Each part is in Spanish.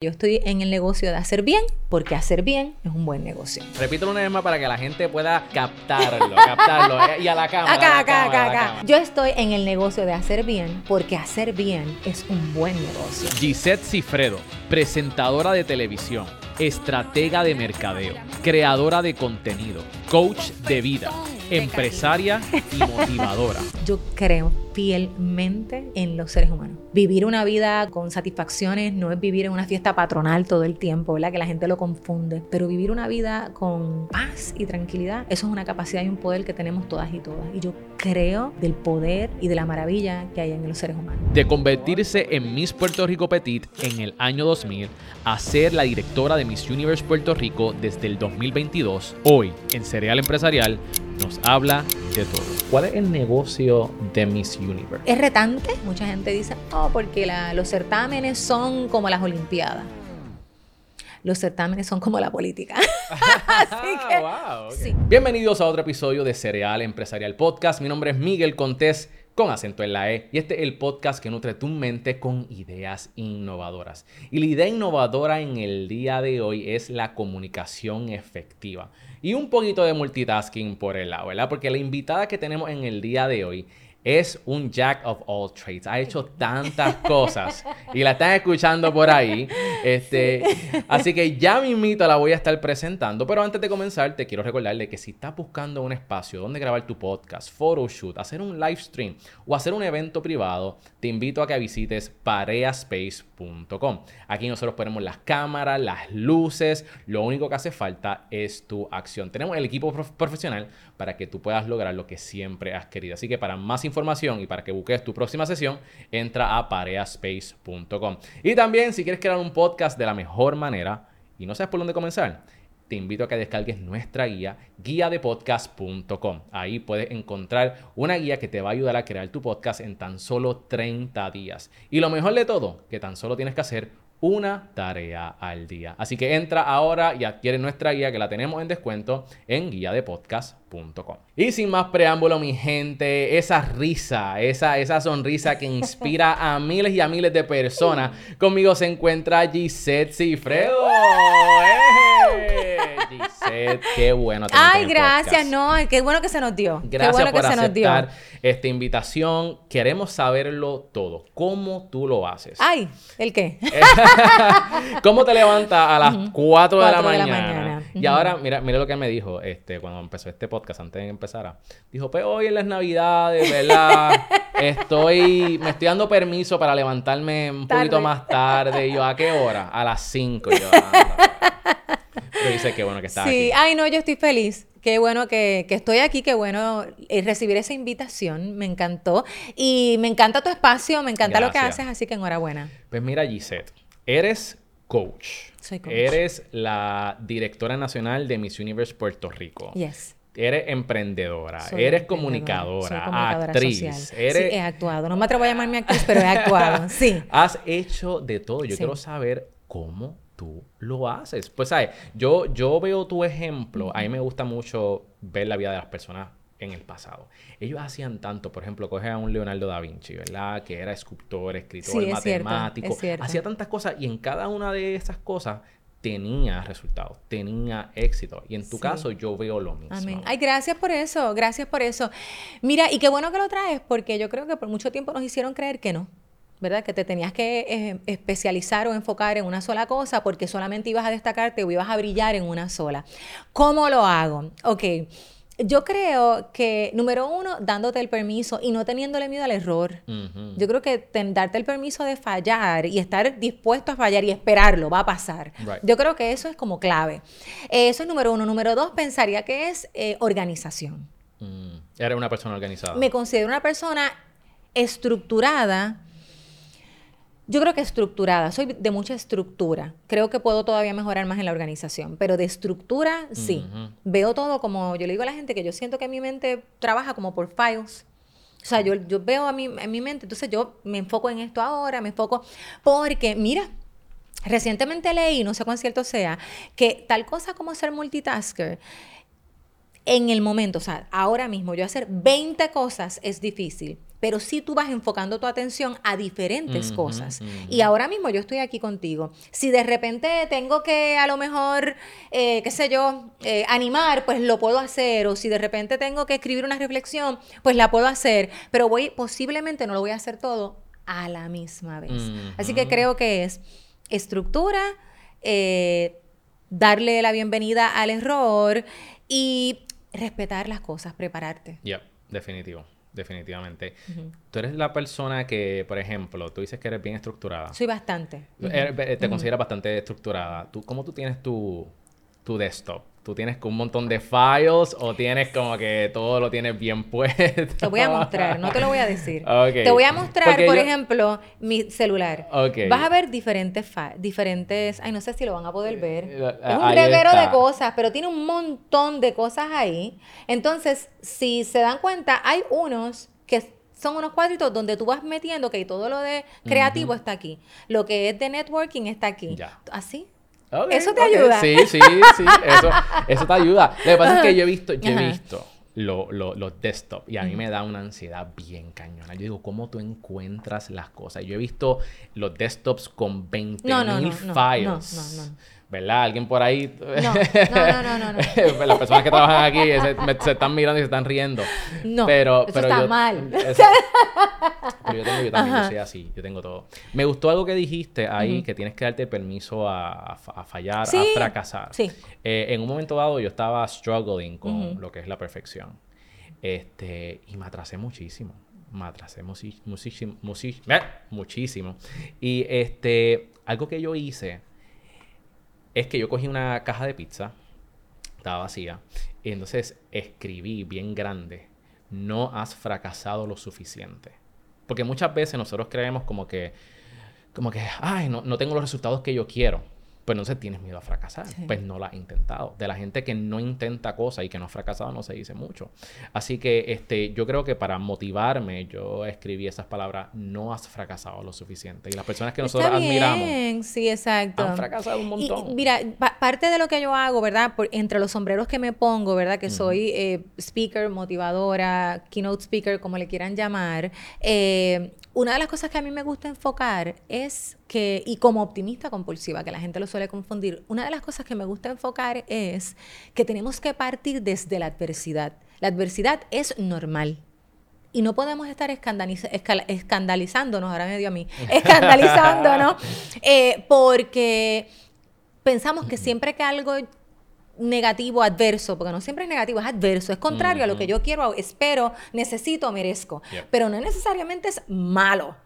Yo estoy en el negocio de hacer bien porque hacer bien es un buen negocio. Repítelo una vez más para que la gente pueda captarlo, captarlo. eh, Y a la cámara. Acá, la acá, cámara, acá, acá. Yo estoy en el negocio de hacer bien porque hacer bien es un buen negocio. Gisette Cifredo, presentadora de televisión, estratega de mercadeo, creadora de contenido, coach de vida, empresaria y motivadora. Yo creo fielmente en los seres humanos. Vivir una vida con satisfacciones no es vivir en una fiesta patronal todo el tiempo, ¿verdad? Que la gente lo confunde. Pero vivir una vida con paz y tranquilidad, eso es una capacidad y un poder que tenemos todas y todas. Y yo creo del poder y de la maravilla que hay en los seres humanos. De convertirse en Miss Puerto Rico Petit en el año 2000 a ser la directora de Miss Universe Puerto Rico desde el 2022, hoy en Cereal Empresarial nos habla de todo. ¿Cuál es el negocio de Miss Universe? Es retante. Mucha gente dice, oh, porque la- los certámenes son como las Olimpiadas. Los certámenes son como la política. Así que, wow, sí. Bienvenidos a otro episodio de Cereal Empresarial Podcast. Mi nombre es Miguel Contés con acento en la E y este es el podcast que nutre tu mente con ideas innovadoras. Y la idea innovadora en el día de hoy es la comunicación efectiva y un poquito de multitasking por el lado, ¿verdad? Porque la invitada que tenemos en el día de hoy es un jack of all trades. Ha hecho tantas cosas y la están escuchando por ahí. Este, Así que ya mismito la voy a estar presentando. Pero antes de comenzar, te quiero recordarle que si estás buscando un espacio donde grabar tu podcast, photoshoot, hacer un live stream o hacer un evento privado, te invito a que visites pareaspace.com. Aquí nosotros ponemos las cámaras, las luces. Lo único que hace falta es tu acción. Tenemos el equipo prof- profesional para que tú puedas lograr lo que siempre has querido. Así que para más información y para que busques tu próxima sesión, entra a pareaspace.com. Y también si quieres crear un podcast de la mejor manera y no sabes por dónde comenzar, te invito a que descargues nuestra guía, guiadepodcast.com. Ahí puedes encontrar una guía que te va a ayudar a crear tu podcast en tan solo 30 días. Y lo mejor de todo, que tan solo tienes que hacer una tarea al día. Así que entra ahora y adquiere nuestra guía que la tenemos en descuento en guiadepodcast.com. Y sin más preámbulo, mi gente, esa risa, esa, esa sonrisa que inspira a miles y a miles de personas, conmigo se encuentra Gisette Cifredo. ¡Eh! Qué bueno tenerte Ay, en el gracias. podcast. No, qué bueno que se nos dio. qué Gracias bueno por que se nos dio. aceptar esta invitación. Queremos saberlo todo. ¿Cómo tú lo haces? Ay, ¿el qué? ¿Cómo te levantas a las 4 de la Cuatro de la mañana? Y ahora, mira, mira lo que me dijo este, cuando empezó este podcast, antes de que empezara. Dijo, pues hoy en las navidades, ¿verdad? Estoy, me estoy dando permiso para levantarme un Tarde. poquito más tarde. Y yo, ¿a qué hora? A las 5. Y yo, anda. Pero dice que bueno que estás Sí, aquí. ay, no, yo estoy feliz. Qué bueno que, que estoy aquí, qué bueno eh, recibir esa invitación, me encantó. Y me encanta tu espacio, me encanta lo que haces, así que enhorabuena. Pues mira, Gisette, eres coach. Soy coach. Eres la directora nacional de Miss Universe Puerto Rico. Yes. Eres emprendedora, Soy eres comunicadora, soy comunicadora actriz, social. eres... Sí, he actuado. No me atrevo a llamarme actriz, pero he actuado. Sí. Has hecho de todo. Yo Sí. quiero saber cómo tú lo haces. Pues, ¿sabes? Yo, yo veo tu ejemplo. A mí me gusta mucho ver la vida de las personas en el pasado. Ellos hacían tanto, por ejemplo, coge a un Leonardo da Vinci, ¿verdad? Que era escritor, escritor, Sí, es cierto, matemático. es cierto. Hacía tantas cosas y en cada una de esas cosas tenía resultados, tenía éxito. Y en tu Sí. caso yo veo lo mismo. Amén. Ay, gracias por eso, gracias por eso. Mira, y qué bueno que lo traes, porque yo creo que por mucho tiempo nos hicieron creer que no, ¿verdad? Que te tenías que eh, especializar o enfocar en una sola cosa porque solamente ibas a destacarte o ibas a brillar en una sola. ¿Cómo lo hago? Ok. Yo creo que, número uno, dándote el permiso y no teniéndole miedo al error. Ujú. Yo creo que ten- darte el permiso de fallar y estar dispuesto a fallar y esperarlo, va a pasar. Right. Yo creo que eso es como clave. Eh, Eso es número uno. Número dos, pensaría que es eh, organización. Mm. Eres una persona organizada. Me considero una persona estructurada. Yo creo que estructurada, soy de mucha estructura. Creo que puedo todavía mejorar más en la organización, pero de estructura sí. Ujú. Veo todo como, yo le digo a la gente que yo siento que mi mente trabaja como por files. O sea, yo, yo veo a mi, en mi mente, entonces yo me enfoco en esto ahora, me enfoco, porque mira, recientemente leí, no sé cuán cierto sea, que tal cosa como ser multitasker en el momento, o sea, ahora mismo yo hacer 20 cosas es difícil, pero sí tú vas enfocando tu atención a diferentes cosas. Y ahora mismo yo estoy aquí contigo. Si de repente tengo que a lo mejor, eh, qué sé yo, eh, animar, pues lo puedo hacer. O si de repente tengo que escribir una reflexión, pues la puedo hacer. Pero voy, posiblemente no lo voy a hacer todo a la misma vez. Así que creo que es estructura, eh, darle la bienvenida al error y respetar las cosas, prepararte. Ya, definitivo, definitivamente. Tú eres la persona que, por ejemplo, tú dices que eres bien estructurada. Soy bastante. Eh, te consideras bastante estructurada. ¿Tú, ¿Cómo tú tienes tu, tu desktop? ¿Tú tienes un montón de files o tienes como que todo lo tienes bien puesto? Te voy a mostrar, no te lo voy a decir. Te voy a mostrar, por ejemplo, mi celular. Vas a ver diferentes, diferentes, ay, no sé si lo van a poder ver. Eh, es un reguero de cosas, pero tiene un montón de cosas ahí. Entonces, si se dan cuenta, hay unos que son unos cuadritos donde tú vas metiendo que todo lo de creativo está aquí. Lo que es de networking está aquí. Ya. Así eso te ayuda. Sí, sí, sí. Eso, eso te ayuda. Lo que pasa es que yo he visto, yo he visto los desktops y a mí me da una ansiedad bien cañona. Yo digo, ¿cómo tú encuentras las cosas? Yo he visto los desktops con 20.000 no, no, no, files. ¿verdad? Alguien por ahí. No, no, no, no. no, Las personas que trabajan aquí se, están mirando y se están riendo. No, pero, eso está mal. pero yo tengo, yo también, yo soy así, yo tengo todo. Me gustó algo que dijiste ahí, que tienes que darte permiso a, a fallar, a fracasar. Sí. Eh, en un momento dado yo estaba struggling con lo que es la perfección. Este, y me atrasé muchísimo. Me atrasé muchísimo, muchísimo, muchísimo. Y este, algo que yo hice es que yo cogí una caja de pizza, estaba vacía, y entonces escribí bien grande, no has fracasado lo suficiente. Porque muchas veces nosotros creemos como que, como que, ay, no, no tengo los resultados que yo quiero pues entonces tienes miedo a fracasar. Pues no la has intentado. De la gente que no intenta cosas y que no ha fracasado no se dice mucho. Así que este, yo creo que para motivarme yo escribí esas palabras, no has fracasado lo suficiente. Y las personas que nosotros Está bien. admiramos sí, exacto. han fracasado un montón. mira, parte de lo que yo hago, ¿verdad? Por, entre los sombreros que me pongo, ¿verdad? Que soy eh, speaker, motivadora, keynote speaker, como le quieran llamar. Eh, una de las cosas que a mí me gusta enfocar es que, y como optimista compulsiva, que la gente lo suele confundir, una de las cosas que me gusta enfocar es que tenemos que partir desde la adversidad. La adversidad es normal. Y no podemos estar escandalizándonos, ahora me dio a mí, escandalizándonos, eh, porque pensamos que siempre que algo negativo, adverso, porque no siempre es negativo, es adverso, es contrario a lo que yo quiero, espero, necesito, merezco, pero no necesariamente es malo.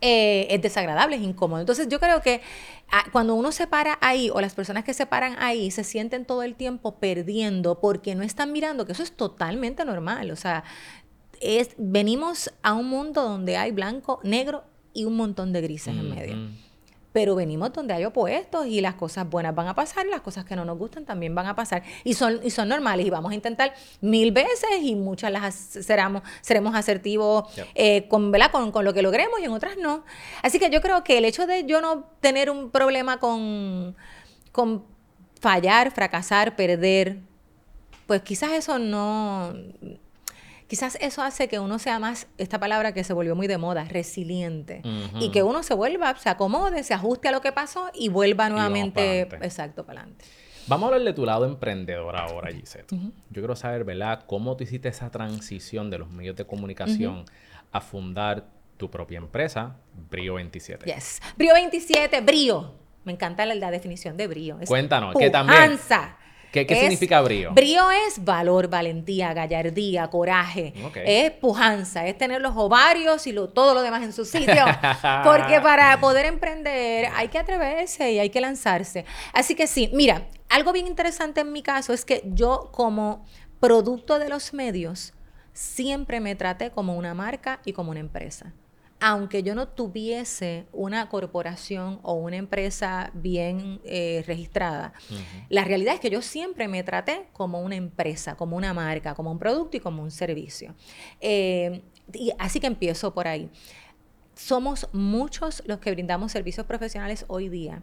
Eh, es desagradable, es incómodo. Entonces yo creo que ah, cuando uno se para ahí o las personas que se paran ahí se sienten todo el tiempo perdiendo porque no están mirando que eso es totalmente normal. O sea, es, venimos a un mundo donde hay blanco, negro y un montón de grises en medio pero venimos donde hay opuestos y las cosas buenas van a pasar las cosas que no nos gustan también van a pasar. Y son, y son normales y vamos a intentar mil veces y muchas las seremos, seremos asertivos eh, con, Con, con, lo que logremos y en otras no. Así que yo creo que el hecho de yo no tener un problema con, con fallar, fracasar, perder, pues quizás eso no quizás eso hace que uno sea más, esta palabra que se volvió muy de moda, resiliente. Y que uno se vuelva, se acomode, se ajuste a lo que pasó y vuelva nuevamente, exacto, para adelante. Vamos a hablar de tu lado emprendedor ahora, Gisette. Yo quiero saber, ¿verdad?, cómo tú hiciste esa transición de los medios de comunicación a fundar tu propia empresa, Brio 27. Yes. Brio 27, Brio. Me encanta la, definición de brío. Cuéntanos, que también. ¿Qué, significa brío? Brío es valor, valentía, gallardía, coraje. Es pujanza, es tener los ovarios y todo lo demás en su sitio. Porque para poder emprender hay que atreverse y hay que lanzarse. Así que sí, mira, algo bien interesante en mi caso es que yo como producto de los medios siempre me traté como una marca y como una empresa aunque yo no tuviese una corporación o una empresa bien eh, registrada, la realidad es que yo siempre me traté como una empresa, como una marca, como un producto y como un servicio. Eh, y así que empiezo por ahí. Somos muchos los que brindamos servicios profesionales hoy día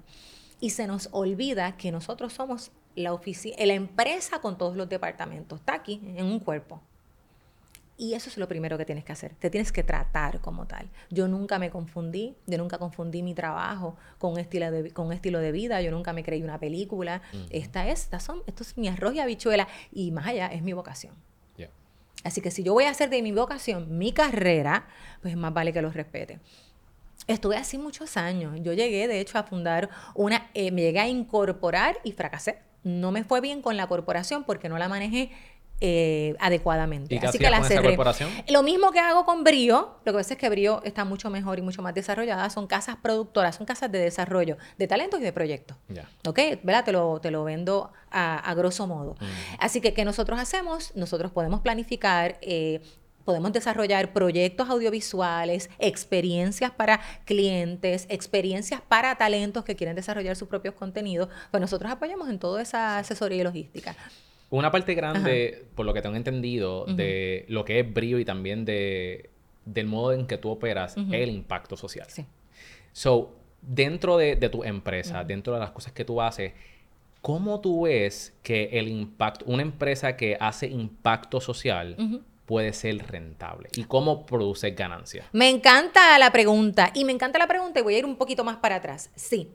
y se nos olvida que nosotros somos la la empresa con todos los departamentos. Está aquí, en un cuerpo. Y eso es lo primero que tienes que hacer. Te tienes que tratar como tal. Yo nunca me confundí, yo nunca confundí mi trabajo con estilo de, con estilo de vida, yo nunca me creí una película. Esta es, estas son, esto es mi arroz y habichuela y más allá es mi vocación. Así que si yo voy a hacer de mi vocación mi carrera, pues más vale que los respete. Estuve así muchos años. Yo llegué, de hecho, a fundar una, eh, me llegué a incorporar y fracasé. No me fue bien con la corporación porque no la manejé eh, adecuadamente. Así que la cerré. Lo mismo que hago con Brío, lo que pasa es que Brío está mucho mejor y mucho más desarrollada, son casas productoras, son casas de desarrollo de talentos y de proyectos. ¿Ok? ¿Verdad? Te lo, te lo vendo a, grosso modo. Mm. Así que, ¿qué nosotros hacemos? Nosotros podemos planificar eh, podemos desarrollar proyectos audiovisuales, experiencias para clientes, experiencias para talentos que quieren desarrollar sus propios contenidos, pues nosotros apoyamos en toda esa asesoría y logística. Una parte grande, por lo que tengo entendido, de lo que es brillo y también de, del modo en que tú operas, es el impacto social. Sí. So, dentro de, tu empresa, dentro de las cosas que tú haces, ¿cómo tú ves que el impacto, una empresa que hace impacto social, puede ser rentable? ¿Y cómo produce ganancias? Me encanta la pregunta. Y me encanta la pregunta y voy a ir un poquito más para atrás. Sí.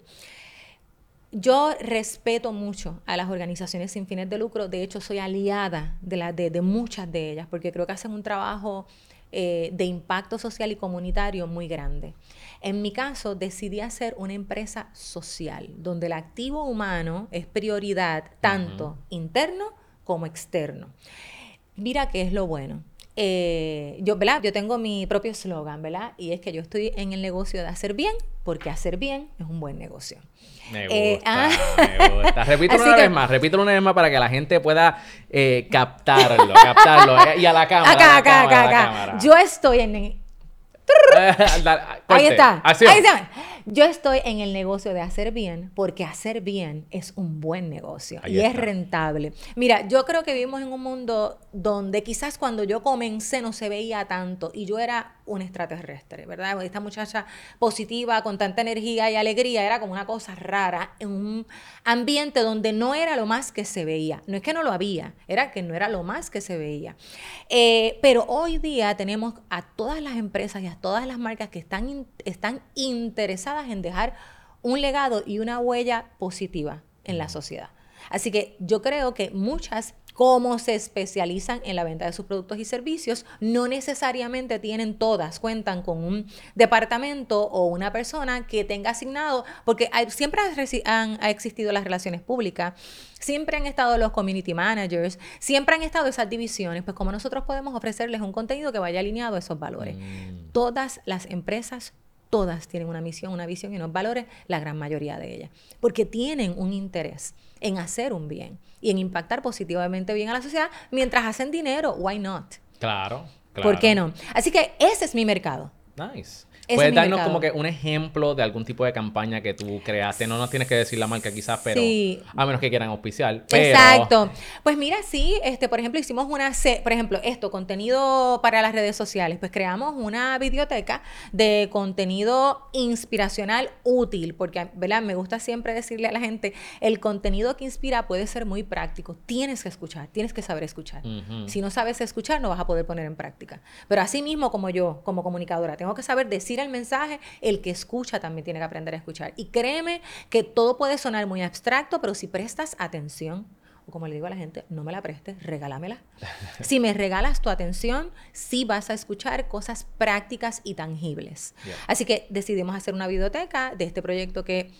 Yo respeto mucho a las organizaciones sin fines de lucro, de hecho soy aliada de, de, muchas de ellas, porque creo que hacen un trabajo eh, de impacto social y comunitario muy grande. En mi caso, decidí hacer una empresa social, donde el activo humano es prioridad tanto interno como externo. Mira qué es lo bueno. Eh, yo, ¿verdad? Yo tengo mi propio eslogan, ¿verdad? Y es que yo estoy en el negocio de hacer bien, porque hacer bien es un buen negocio. Me eh, gusta, ah. me gusta. Repítelo una vez más, repítelo una vez más para que la gente pueda eh, captarlo, captarlo. y a la cámara. Acá, acá, acá, acá. Yo estoy en... Ahí está. Ahí está. Yo estoy en el negocio de hacer bien porque hacer bien es un buen negocio y es rentable. Mira, yo creo que vivimos en un mundo donde quizás cuando yo comencé no se veía tanto y yo era un extraterrestre, ¿verdad? Esta muchacha positiva, con tanta energía y alegría, era como una cosa rara en un ambiente donde no era lo más que se veía. No es que no lo había, era que no era lo más que se veía. Eh, pero hoy día tenemos a todas las empresas y a todas las marcas que están, están interesadas en dejar un legado y una huella positiva en la sociedad. Así que yo creo que muchas, como se especializan en la venta de sus productos y servicios, no necesariamente tienen todas, cuentan con un departamento o una persona que tenga asignado, porque siempre han, existido las relaciones públicas, siempre han estado los community managers, siempre han estado esas divisiones, pues como nosotros podemos ofrecerles un contenido que vaya alineado a esos valores. Mm. Todas las empresas todas tienen una misión, una visión y unos valores, la gran mayoría de ellas, porque tienen un interés en hacer un bien y en impactar positivamente bien a la sociedad mientras hacen dinero. Why not? Claro. claro. ¿Por qué no? Así que ese es mi mercado. Nice. Puedes darnos como que un ejemplo de algún tipo de campaña que tú creaste. No nos tienes que decir la marca quizás, pero a menos que quieran auspiciar. Exacto. Pues mira, sí, este, por ejemplo, hicimos una, por ejemplo, esto, contenido para las redes sociales. Pues creamos una biblioteca de contenido inspiracional útil, porque, ¿verdad? Me gusta siempre decirle a la gente, el contenido que inspira puede ser muy práctico. Tienes que escuchar, tienes que saber escuchar. Si no sabes escuchar, no vas a poder poner en práctica. Pero así mismo como yo, como comunicadora, tengo que saber decir el mensaje, el que escucha también tiene que aprender a escuchar. Y créeme que todo puede sonar muy abstracto, pero si prestas atención, o como le digo a la gente, no me la prestes, regálamela. si me regalas tu atención, sí vas a escuchar cosas prácticas y tangibles. Así que decidimos hacer una biblioteca de este proyecto que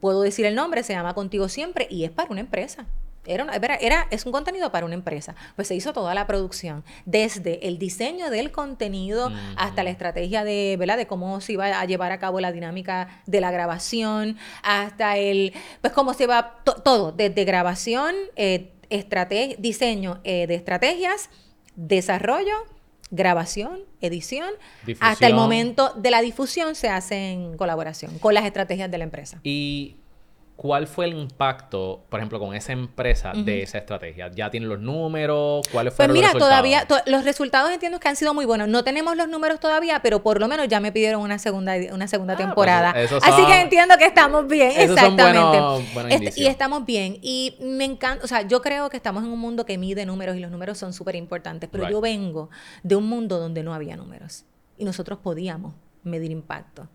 puedo decir el nombre, se llama Contigo Siempre y es para una empresa. Era, era, es un contenido para una empresa. Pues se hizo toda la producción, desde el diseño del contenido hasta la estrategia de, ¿verdad? de cómo se iba a llevar a cabo la dinámica de la grabación, hasta el, pues cómo se va todo, desde grabación, eh, diseño eh, de estrategias, desarrollo, grabación, edición, hasta el momento de la difusión se hace en colaboración con las estrategias de la empresa. Y ¿Cuál fue el impacto, por ejemplo, con esa empresa de esa estrategia? ¿Ya tienen los números? ¿Cuáles Pues fueron mira, los resultados? todavía to- los resultados entiendo que han sido muy buenos. No tenemos los números todavía, pero por lo menos ya me pidieron una segunda una segunda Ah, pues temporada. Así que entiendo que estamos bien, exactamente. buenos- buenos Este- y estamos bien y me encanta, o sea, yo creo que estamos en un mundo que mide números y los números son súper importantes, pero Right. yo vengo de un mundo donde no había números y nosotros podíamos medir impacto.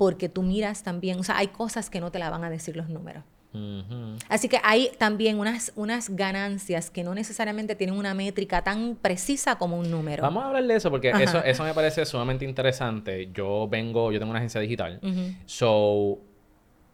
Porque tú miras también, o sea, hay cosas que no te la van a decir los números. Ujú. Así que hay también unas, unas ganancias que no necesariamente tienen una métrica tan precisa como un número. Vamos a hablar de eso porque Ajá. eso, eso me parece sumamente interesante. Yo vengo, yo tengo una agencia digital. Ujú. So,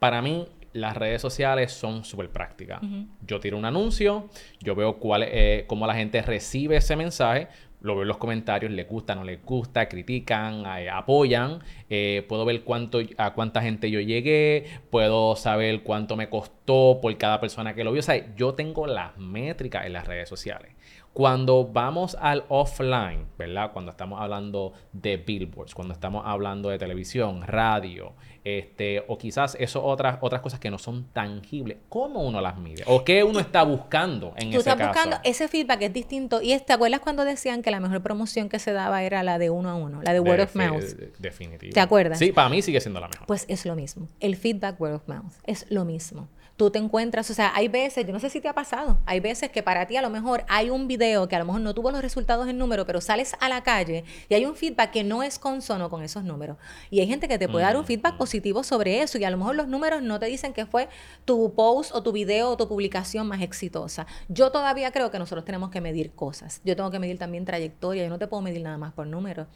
para mí, las redes sociales son súper prácticas. Yo tiro un anuncio, yo veo cuál, eh, cómo la gente recibe ese mensaje, lo veo en los comentarios, les gusta, no les gusta, critican, eh, apoyan. eh, puedo ver cuánto, a cuánta gente yo llegué, puedo saber cuánto me costó por cada persona que lo vio. O sea, yo tengo las métricas en las redes sociales. Cuando vamos al offline, ¿verdad? Cuando estamos hablando de billboards, cuando estamos hablando de televisión, radio, este, o quizás eso otras, otras cosas que no son tangibles, ¿cómo uno las mide? ¿O qué uno está buscando en Tú ese estás caso? buscando, ese feedback es distinto. Y ¿te acuerdas cuando decían que la mejor promoción que se daba era la de uno a uno, la de word of mouth? de- Definitivo. ¿Te acuerdas? Sí, para mí sigue siendo la mejor. Pues es lo mismo. El feedback word of mouth es lo mismo. Tú te encuentras, o sea, hay veces, yo no sé si te ha pasado, hay veces que para ti a lo mejor hay un video que a lo mejor no tuvo los resultados en número, pero sales a la calle y hay un feedback que no es consono con esos números. Y hay gente que te puede dar un feedback positivo sobre eso y a lo mejor los números no te dicen que fue tu post o tu video o tu publicación más exitosa. Yo todavía creo que nosotros tenemos que medir cosas. Yo tengo que medir también trayectoria, yo no te puedo medir nada más por números.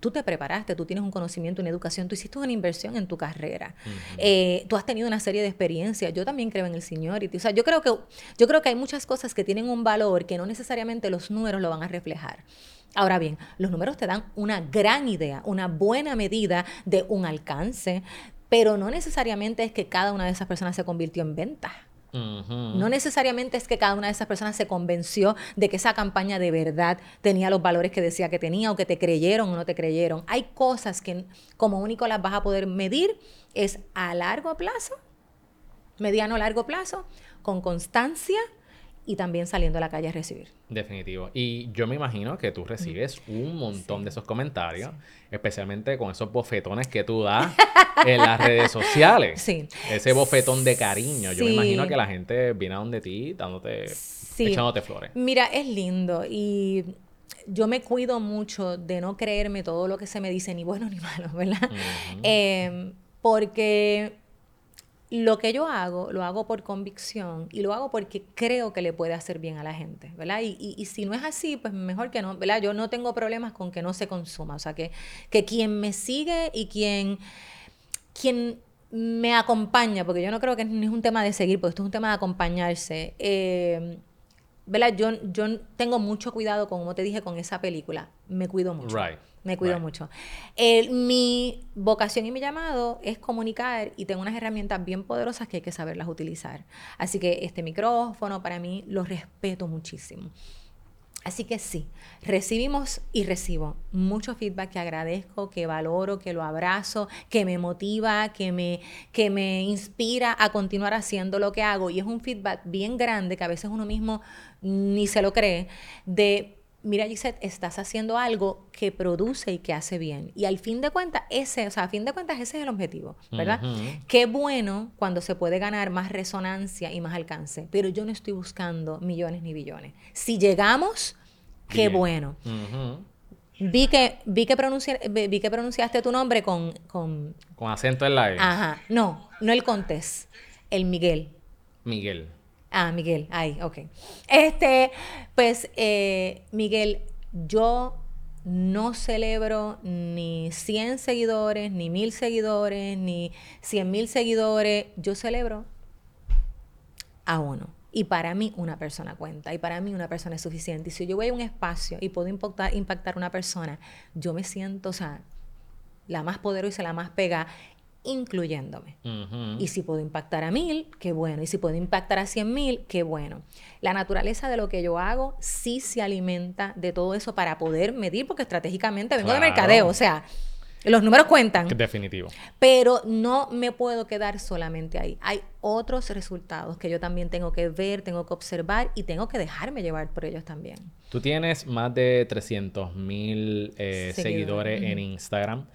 Tú te preparaste, tú tienes un conocimiento, una educación, tú hiciste una inversión en tu carrera, Eh, tú has tenido una serie de experiencias. Yo también creo en el seniority. O sea, yo creo que yo creo que hay muchas cosas que tienen un valor que no necesariamente los números lo van a reflejar. Ahora bien, los números te dan una gran idea, una buena medida de un alcance, pero no necesariamente es que cada una de esas personas se convirtió en venta. No necesariamente es que cada una de esas personas se convenció de que esa campaña de verdad tenía los valores que decía que tenía o que te creyeron o no te creyeron. Hay cosas que como único las vas a poder medir es a largo plazo, mediano largo plazo, con constancia y también saliendo a la calle a recibir. Definitivo. Y yo me imagino que tú recibes un montón de esos comentarios, especialmente con esos bofetones que tú das en las redes sociales. Sí. Ese bofetón de cariño. Yo me imagino que la gente viene a donde ti dándote, Sí. echándote flores. Mira, es lindo y yo me cuido mucho de no creerme todo lo que se me dice, ni bueno ni malo, ¿verdad? Eh, porque lo que yo hago, lo hago por convicción y lo hago porque creo que le puede hacer bien a la gente, ¿verdad? Y, y- y si no es así, pues mejor que no, ¿verdad? Yo no tengo problemas con que no se consuma, o sea, que, que quien me sigue y quien, quien me acompaña, porque yo no creo que no es un tema de seguir, porque esto es un tema de acompañarse. eh, ¿verdad? Yo, yo tengo mucho cuidado, con, como te dije, con esa película. Me cuido mucho. Me cuido mucho. Mi vocación y mi llamado es comunicar y tengo unas herramientas bien poderosas que hay que saberlas utilizar. Así que este micrófono para mí lo respeto muchísimo. Así que sí, recibimos y recibo mucho feedback que agradezco, que valoro, que lo abrazo, que me motiva, que me, que me inspira a continuar haciendo lo que hago. Y es un feedback bien grande que a veces uno mismo ni se lo cree, de, mira Gisette, estás haciendo algo que produce y que hace bien. Y al fin de cuentas, ese, o sea, a fin de cuentas, ese es el objetivo, ¿verdad? Qué bueno cuando se puede ganar más resonancia y más alcance, pero yo no estoy buscando millones ni billones. Si llegamos, qué Bien. bueno. Vi que, vi que, vi que pronunciaste tu nombre con, con... Con acento en la E. Ajá, no, no el Contés, el Miguel. Miguel. Ah, Miguel, ahí, ok. Este, pues, eh, Miguel, yo no celebro ni 100 seguidores, ni 1000 seguidores, ni 100 mil seguidores. Yo celebro a uno. Y para mí una persona cuenta, y para mí una persona es suficiente. Y si yo voy a un espacio y puedo impactar, impactar a una persona, yo me siento, o sea, la más poderosa la más pega, incluyéndome. Y si puedo impactar a mil, qué bueno. Y si puedo impactar a cien mil, qué bueno. La naturaleza de lo que yo hago sí se alimenta de todo eso para poder medir, porque estratégicamente vengo de mercadeo. O sea, los números cuentan. Definitivo. Pero no me puedo quedar solamente ahí. Hay otros resultados que yo también tengo que ver, tengo que observar y tengo que dejarme llevar por ellos también. Tú tienes más de 300 mil eh, seguidores en Instagram.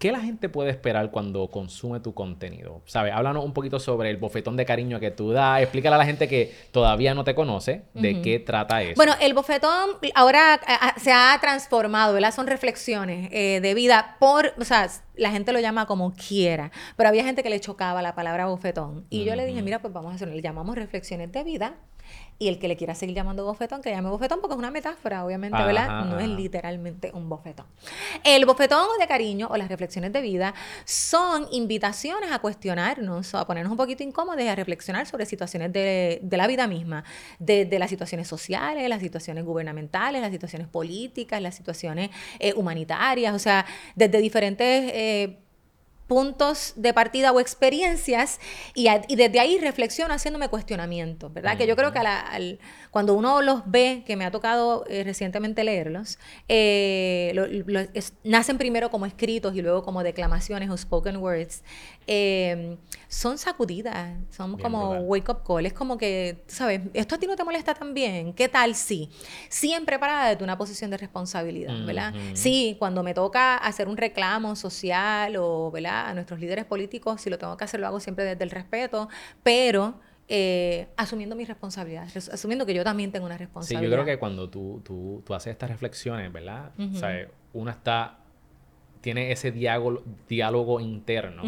¿Qué la gente puede esperar cuando consume tu contenido? ¿Sabes? Háblanos un poquito sobre el bofetón de cariño que tú das. Explícale a la gente que todavía no te conoce de qué trata eso. Bueno, el bofetón ahora se ha transformado, ¿verdad? Son reflexiones eh, de vida por, o sea, la gente lo llama como quiera, pero había gente que le chocaba la palabra bofetón. Y yo le dije, mira, pues vamos a hacerlo, le llamamos reflexiones de vida y el que le quiera seguir llamando bofetón, que llame bofetón porque es una metáfora, obviamente, ¿verdad? No es literalmente un bofetón. El bofetón de cariño o las reflexiones de vida son invitaciones a cuestionarnos, a ponernos un poquito incómodos y a reflexionar sobre situaciones de, la vida misma, de, las situaciones sociales, las situaciones gubernamentales, las situaciones políticas, las situaciones eh, humanitarias, o sea, desde diferentes... Eh, puntos de partida o experiencias y, desde ahí reflexiono haciéndome cuestionamientos, ¿verdad? Que yo creo que cuando uno los ve, que me ha tocado eh, recientemente leerlos, eh, nacen primero como escritos y luego como declamaciones o spoken words, eh, son sacudidas, son como wake up call, es como que, ¿sabes? Esto a ti no te molesta tan bien, ¿qué tal sí? Siempre para desde una posición de responsabilidad, ¿verdad? Sí, cuando me toca hacer un reclamo social o, ¿verdad? a nuestros líderes políticos, si lo tengo que hacer, lo hago siempre desde el respeto, pero eh, asumiendo mi responsabilidad, asumiendo que yo también tengo una responsabilidad. Sí, yo creo que cuando tú, tú, tú haces estas reflexiones, ¿verdad? o sea, uno está, tiene ese diálogo, diálogo interno.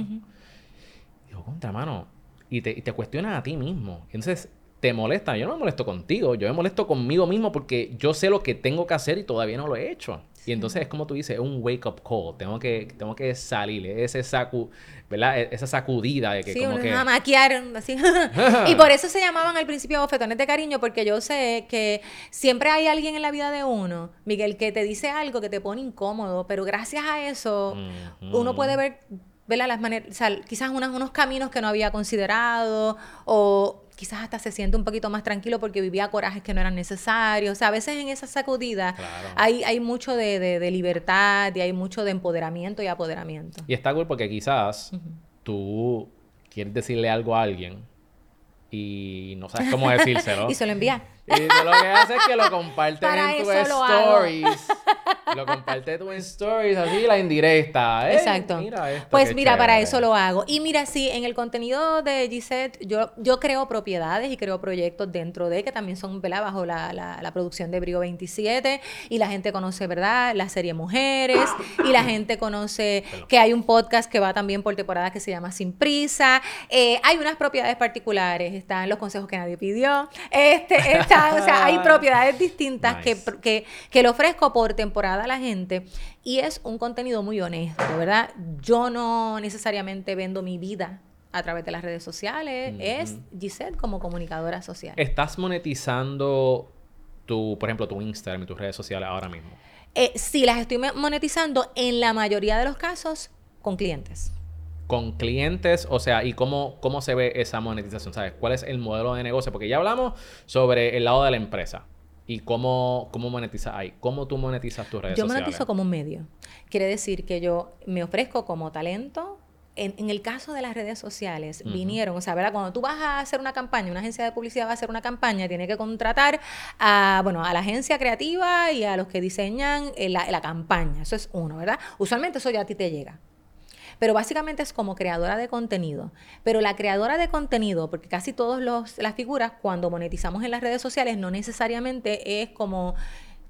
Digo, contra mano, y te, y te cuestionas a ti mismo. Entonces, te molesta. Yo no me molesto contigo, yo me molesto conmigo mismo porque yo sé lo que tengo que hacer y todavía no lo he hecho. Y entonces es como tú dices, es un wake up call. Tengo que, tengo que salir, ese sacu, ¿verdad? E, esa sacudida de que sí, como que. A maquiar, así. y por eso se llamaban al principio bofetones de cariño, porque yo sé que siempre hay alguien en la vida de uno, Miguel, que te dice algo que te pone incómodo, pero gracias a eso uno puede ver Las maneras, o sea, quizás unos, unos caminos que no había considerado o quizás hasta se siente un poquito más tranquilo porque vivía corajes que no eran necesarios. O sea, a veces en esa sacudida hay, hay mucho de, libertad y hay mucho de empoderamiento y apoderamiento. Y está cool porque quizás tú quieres decirle algo a alguien y no sabes cómo decírselo. y se lo envía. Y lo que hace es que lo compartes en tus stories. Lo, compartes en stories, así la indirecta. Exacto. pues mira, para eso lo hago. Y mira, sí, en el contenido de Gisette, yo, yo creo propiedades y creo proyectos dentro de que también son ¿verdad? bajo la, la, producción de Brio 27. Y la gente conoce, ¿verdad? La serie Mujeres. Y la gente conoce que hay un podcast que va también por temporada que se llama Sin Prisa. Eh, hay unas propiedades particulares. Están los consejos que nadie pidió. Este, o sea, hay propiedades distintas que, que, que le ofrezco por temporada a la gente y es un contenido muy honesto, ¿verdad? Yo no necesariamente vendo mi vida a través de las redes sociales, es Gisette como comunicadora social. ¿Estás monetizando tu, por ejemplo, tu Instagram y tus redes sociales ahora mismo? Eh, sí, las estoy monetizando en la mayoría de los casos con clientes con clientes, o sea, y cómo, cómo se ve esa monetización, ¿sabes? ¿Cuál es el modelo de negocio? Porque ya hablamos sobre el lado de la empresa y cómo, cómo monetizas ahí. ¿Cómo tú monetizas tus redes sociales? Yo monetizo como un medio. Quiere decir que yo me ofrezco como talento. En, el caso de las redes sociales, vinieron, o sea, ¿verdad? Cuando tú vas a hacer una campaña, una agencia de publicidad va a hacer una campaña, tiene que contratar a, bueno, a la agencia creativa y a los que diseñan eh, la, la campaña. Eso es uno, ¿verdad? Usualmente eso ya a ti te llega pero básicamente es como creadora de contenido. Pero la creadora de contenido, porque casi todas las figuras cuando monetizamos en las redes sociales no necesariamente es como,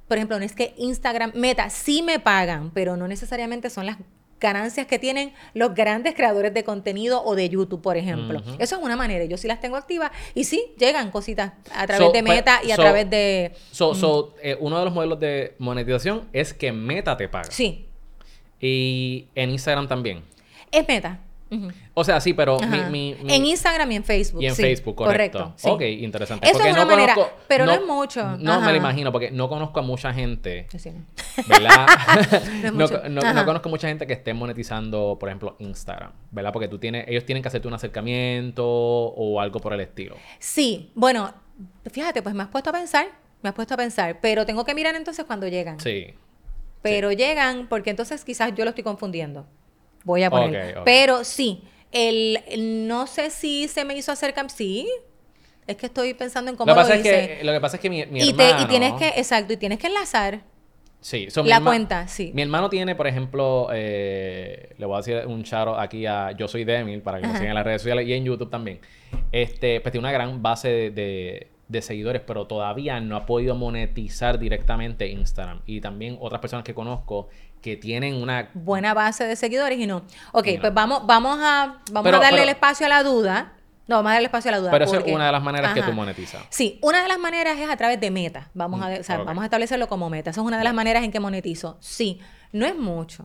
por ejemplo, no es que Instagram, Meta, sí me pagan, pero no necesariamente son las ganancias que tienen los grandes creadores de contenido o de YouTube, por ejemplo. Eso es una manera. Yo sí las tengo activas y sí llegan cositas a través de pues, Meta y a través de... So, eh, uno de los modelos de monetización es que Meta te paga. Sí. Y en Instagram también. Es meta. O sea, sí, pero mi, En Instagram y en Facebook. Y en Facebook, correcto. Ok, interesante. Eso es una manera, pero no, es mucho. No me lo imagino, porque no conozco a mucha gente, ¿verdad? no, no, conozco a mucha gente que esté monetizando, por ejemplo, Instagram, ¿verdad? Porque tú tienes, ellos tienen que hacerte un acercamiento o algo por el estilo. Sí, bueno, fíjate, pues me has puesto a pensar, me has puesto a pensar, pero tengo que mirar entonces cuando llegan. Sí. pero llegan porque entonces quizás yo lo estoy confundiendo. Voy a poner. Pero sí, el, el- no sé si se me hizo acercar. Sí, es que estoy pensando en cómo Lo que lo, pasa es que, lo que pasa es que mi, mi y, te- hermano... y tienes que, exacto, y tienes que enlazar. Sí, so, La cuenta, sí. Mi hermano tiene, por ejemplo, eh, le voy a decir un charo aquí a Yo Soy Demil para que Ajá. sigan en las redes sociales y en YouTube también. Este, pues tiene una gran base de, de- de seguidores, pero todavía no ha podido monetizar directamente Instagram. Y también otras personas que conozco que tienen una... buena base de seguidores y no. Ok, no. pues vamos, vamos a, vamos Pero- a darle pero- el espacio a la duda. No, vamos a darle espacio a la duda. Pero esa es porque- una de las maneras que tú monetizas. Sí, una de las maneras es a través de meta. Vamos a, o sea, ok. vamos a establecerlo como meta. Esa es una de las maneras en que monetizo. Sí, no es mucho,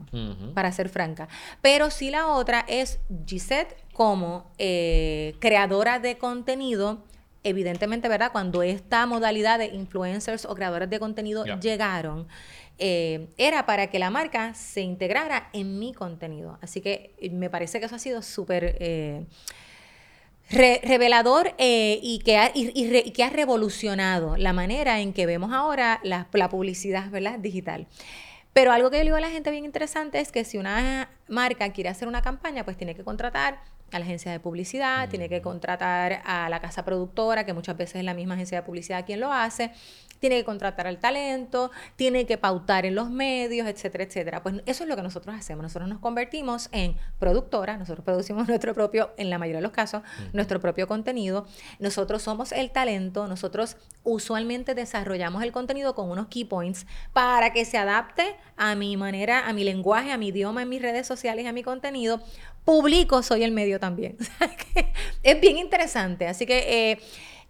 para ser franca. Pero sí la otra es Gisette como eh, creadora de contenido. Evidentemente, ¿verdad? Cuando esta modalidad de influencers o creadores de contenido llegaron, eh, era para que la marca se integrara en mi contenido. Así que eh, me parece que eso ha sido súper eh, re- revelador eh, y, que ha, y, y re- y que ha revolucionado la manera en que vemos ahora la, la publicidad ¿verdad? digital. Pero algo que yo le digo a la gente bien interesante es que si una marca quiere hacer una campaña, pues tiene que contratar a la agencia de publicidad, tiene que contratar a la casa productora, que muchas veces es la misma agencia de publicidad quien lo hace, tiene que contratar al talento, tiene que pautar en los medios, etcétera, etcétera. Pues eso es lo que nosotros hacemos. Nosotros nos convertimos en productora, nosotros producimos nuestro propio, en la mayoría de los casos, nuestro propio contenido. Nosotros somos el talento, nosotros usualmente desarrollamos el contenido con unos key points para que se adapte a mi manera, a mi lenguaje, a mi idioma, en mis redes sociales, a mi contenido. Publico, soy el medio también. Es bien interesante. Así que eh,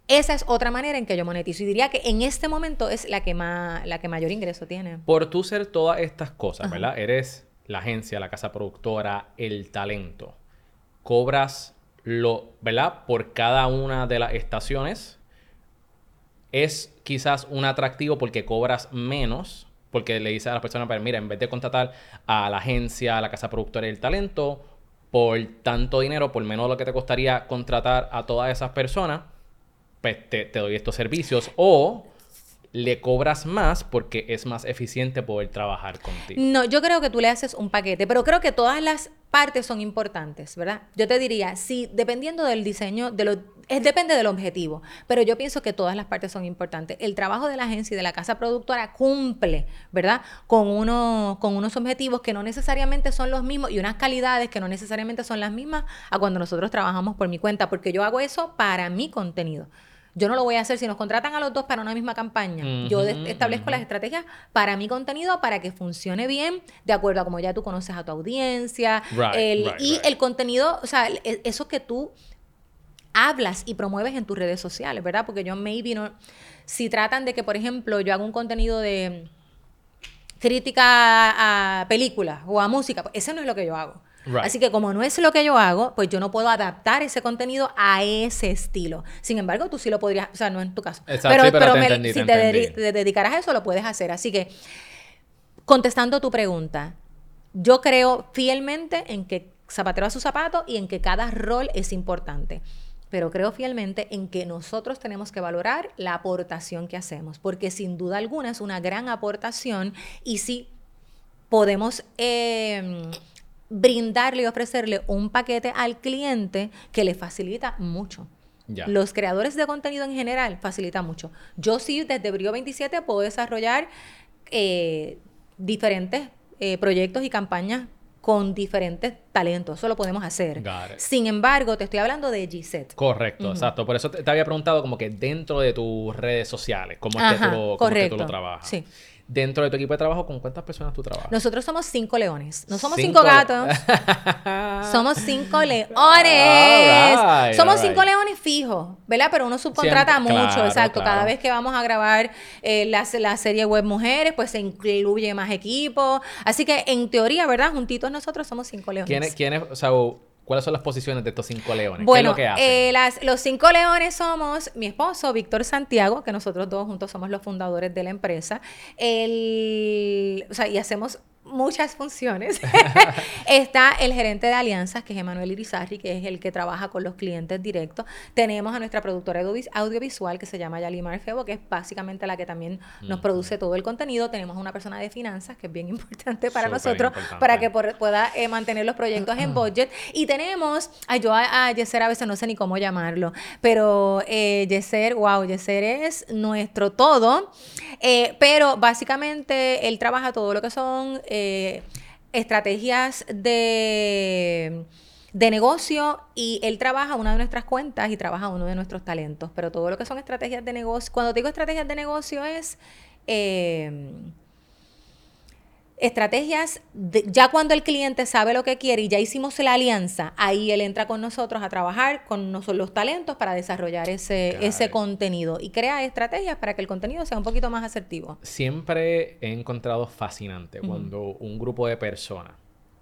esa es otra manera en que yo monetizo. Y diría que en este momento es la que, más, la que mayor ingreso tiene. Por tú ser todas estas cosas, Ajá. ¿verdad? Eres la agencia, la casa productora, el talento. Cobras lo, ¿verdad? Por cada una de las estaciones. Es quizás un atractivo porque cobras menos. Porque le dices a las personas, pero mira, en vez de contratar a la agencia, a la casa productora y el talento, por tanto dinero, por menos de lo que te costaría contratar a todas esas personas, pues te, te doy estos servicios. O le cobras más porque es más eficiente poder trabajar contigo. No, yo creo que tú le haces un paquete, pero creo que todas las partes son importantes, ¿verdad? Yo te diría, sí, dependiendo del diseño, de lo, es, depende del objetivo, pero yo pienso que todas las partes son importantes. El trabajo de la agencia y de la casa productora cumple, ¿verdad? Con, uno, con unos objetivos que no necesariamente son los mismos y unas calidades que no necesariamente son las mismas a cuando nosotros trabajamos por mi cuenta, porque yo hago eso para mi contenido. Yo no lo voy a hacer si nos contratan a los dos para una misma campaña. Yo establezco las estrategias para mi contenido, para que funcione bien, de acuerdo a como ya tú conoces a tu audiencia. Right, el- right, y right. el contenido, o sea, el- eso que tú hablas y promueves en tus redes sociales, ¿verdad? Porque yo maybe no... Si tratan de que, por ejemplo, yo hago un contenido de crítica a, a películas o a música, pues ese no es lo que yo hago. Right. Así que como no es lo que yo hago, pues yo no puedo adaptar ese contenido a ese estilo. Sin embargo, tú sí lo podrías, o sea, no en tu caso. Exacto, pero sí, pero te me- entendí, si te entendí. te dedicaras a eso, lo puedes hacer. Así que, contestando tu pregunta, yo creo fielmente en que zapatero a su zapato y en que cada rol es importante. Pero creo fielmente en que nosotros tenemos que valorar la aportación que hacemos, porque sin duda alguna es una gran aportación y si podemos eh, brindarle y ofrecerle un paquete al cliente que le facilita mucho. Ya. Los creadores de contenido en general facilita mucho. Yo sí, desde Brio 27 puedo desarrollar eh, diferentes eh, proyectos y campañas con diferentes talentos. Eso lo podemos hacer. Sin embargo, te estoy hablando de Gisette. Correcto, exacto. Por eso te, te había preguntado como que dentro de tus redes sociales, cómo es que tú lo, cómo es que correcto. tú lo trabajas. Sí. Dentro de tu equipo de trabajo, ¿con cuántas personas tú trabajas? Nosotros somos cinco leones. No somos Cinco gatos. somos cinco leones. Right, somos cinco leones fijos, ¿verdad? Pero uno subcontrata Siempre, mucho, claro, exacto. claro. Cada vez que vamos a grabar eh, la, la serie web Mujeres, pues se incluye más equipo. Así que en teoría, ¿verdad? Juntitos nosotros somos cinco leones. ¿Quiénes, quiénes, o sea, ¿cuáles son las posiciones de estos cinco leones? Bueno, ¿Qué es lo que hacen? eh, las- los cinco leones somos mi esposo, Víctor Santiago, que nosotros dos juntos somos los fundadores de la empresa. El, o sea, y hacemos muchas funciones. Está el gerente de alianzas, que es Emanuel Irizarri, que es el que trabaja con los clientes directos. Tenemos a nuestra productora audiovisual, que se llama Yalimar Febo, que es básicamente la que también nos produce todo el contenido. Tenemos a una persona de finanzas, que es bien importante para nosotros, para que pueda eh, mantener los proyectos en budget. Y tenemos, ay, yo a, a Yeser a veces no sé ni cómo llamarlo, pero eh, Yeser, wow, Yeser es nuestro todo. Eh, pero básicamente él trabaja todo lo que son eh, estrategias de, de negocio y él trabaja una de nuestras cuentas y trabaja uno de nuestros talentos. Pero todo lo que son estrategias de negocio, cuando digo estrategias de negocio es... Eh, estrategias, ya cuando el cliente sabe lo que quiere y ya hicimos la alianza, ahí él entra con nosotros a trabajar con los talentos para desarrollar ese, ese contenido y crea estrategias para que el contenido sea un poquito más asertivo. Siempre he encontrado fascinante cuando un grupo de personas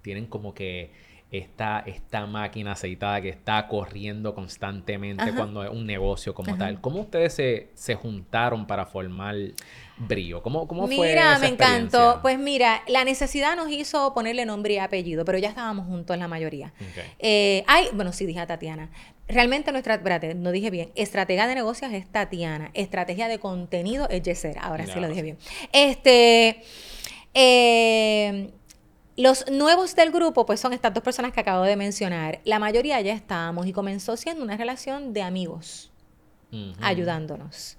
tienen como que esta, esta máquina aceitada que está corriendo constantemente cuando es un negocio como tal. ¿Cómo ustedes se, se juntaron para formar Brío? ¿Cómo, cómo fue Mira, me encantó. Pues mira, la necesidad nos hizo ponerle nombre y apellido, pero ya estábamos juntos en la mayoría. Eh, ay, bueno, sí, dije a Tatiana. Realmente nuestra, espérate, no dije bien. Estratega de negocios es Tatiana. Estrategia de contenido es Yesera. Ahora sí lo dije bien. Este. Eh, los nuevos del grupo, pues son estas dos personas que acabo de mencionar. La mayoría ya estábamos y comenzó siendo una relación de amigos, ayudándonos.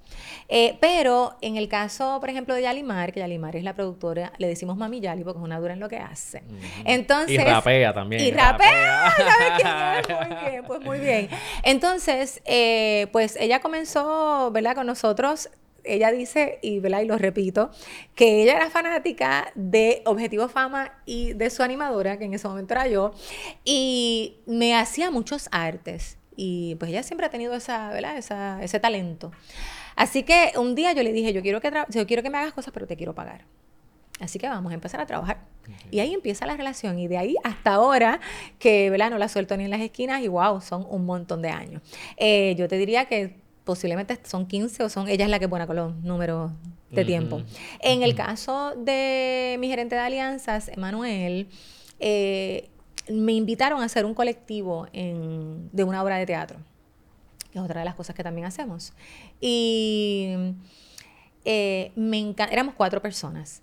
Eh, pero en el caso, por ejemplo, de Yalimar, que Yalimar es la productora, le decimos Mami Yali porque es una dura en lo que hace. Entonces, y rapea también. Y rapea, ¿sabes Muy bien, pues muy bien. Entonces, eh, pues ella comenzó, ¿verdad? Con nosotros ella dice, y, y lo repito, que ella era fanática de Objetivo Fama y de su animadora, que en ese momento era yo, y me hacía muchos artes. Y pues ella siempre ha tenido esa, ¿verdad? Esa, ese talento. Así que un día yo le dije, yo quiero que, yo quiero que me hagas cosas, pero te quiero pagar. Así que vamos a empezar a trabajar. Y ahí empieza la relación. Y de ahí hasta ahora, que ¿verdad? no la suelto ni en las esquinas, y wow, son un montón de años. Eh, yo te diría que posiblemente son 15 o son, ella es la que es buena con los números de tiempo. En el caso de mi gerente de alianzas, Emanuel, eh, me invitaron a hacer un colectivo de una obra de teatro, que es otra de las cosas que también hacemos. Y eh, me éramos cuatro personas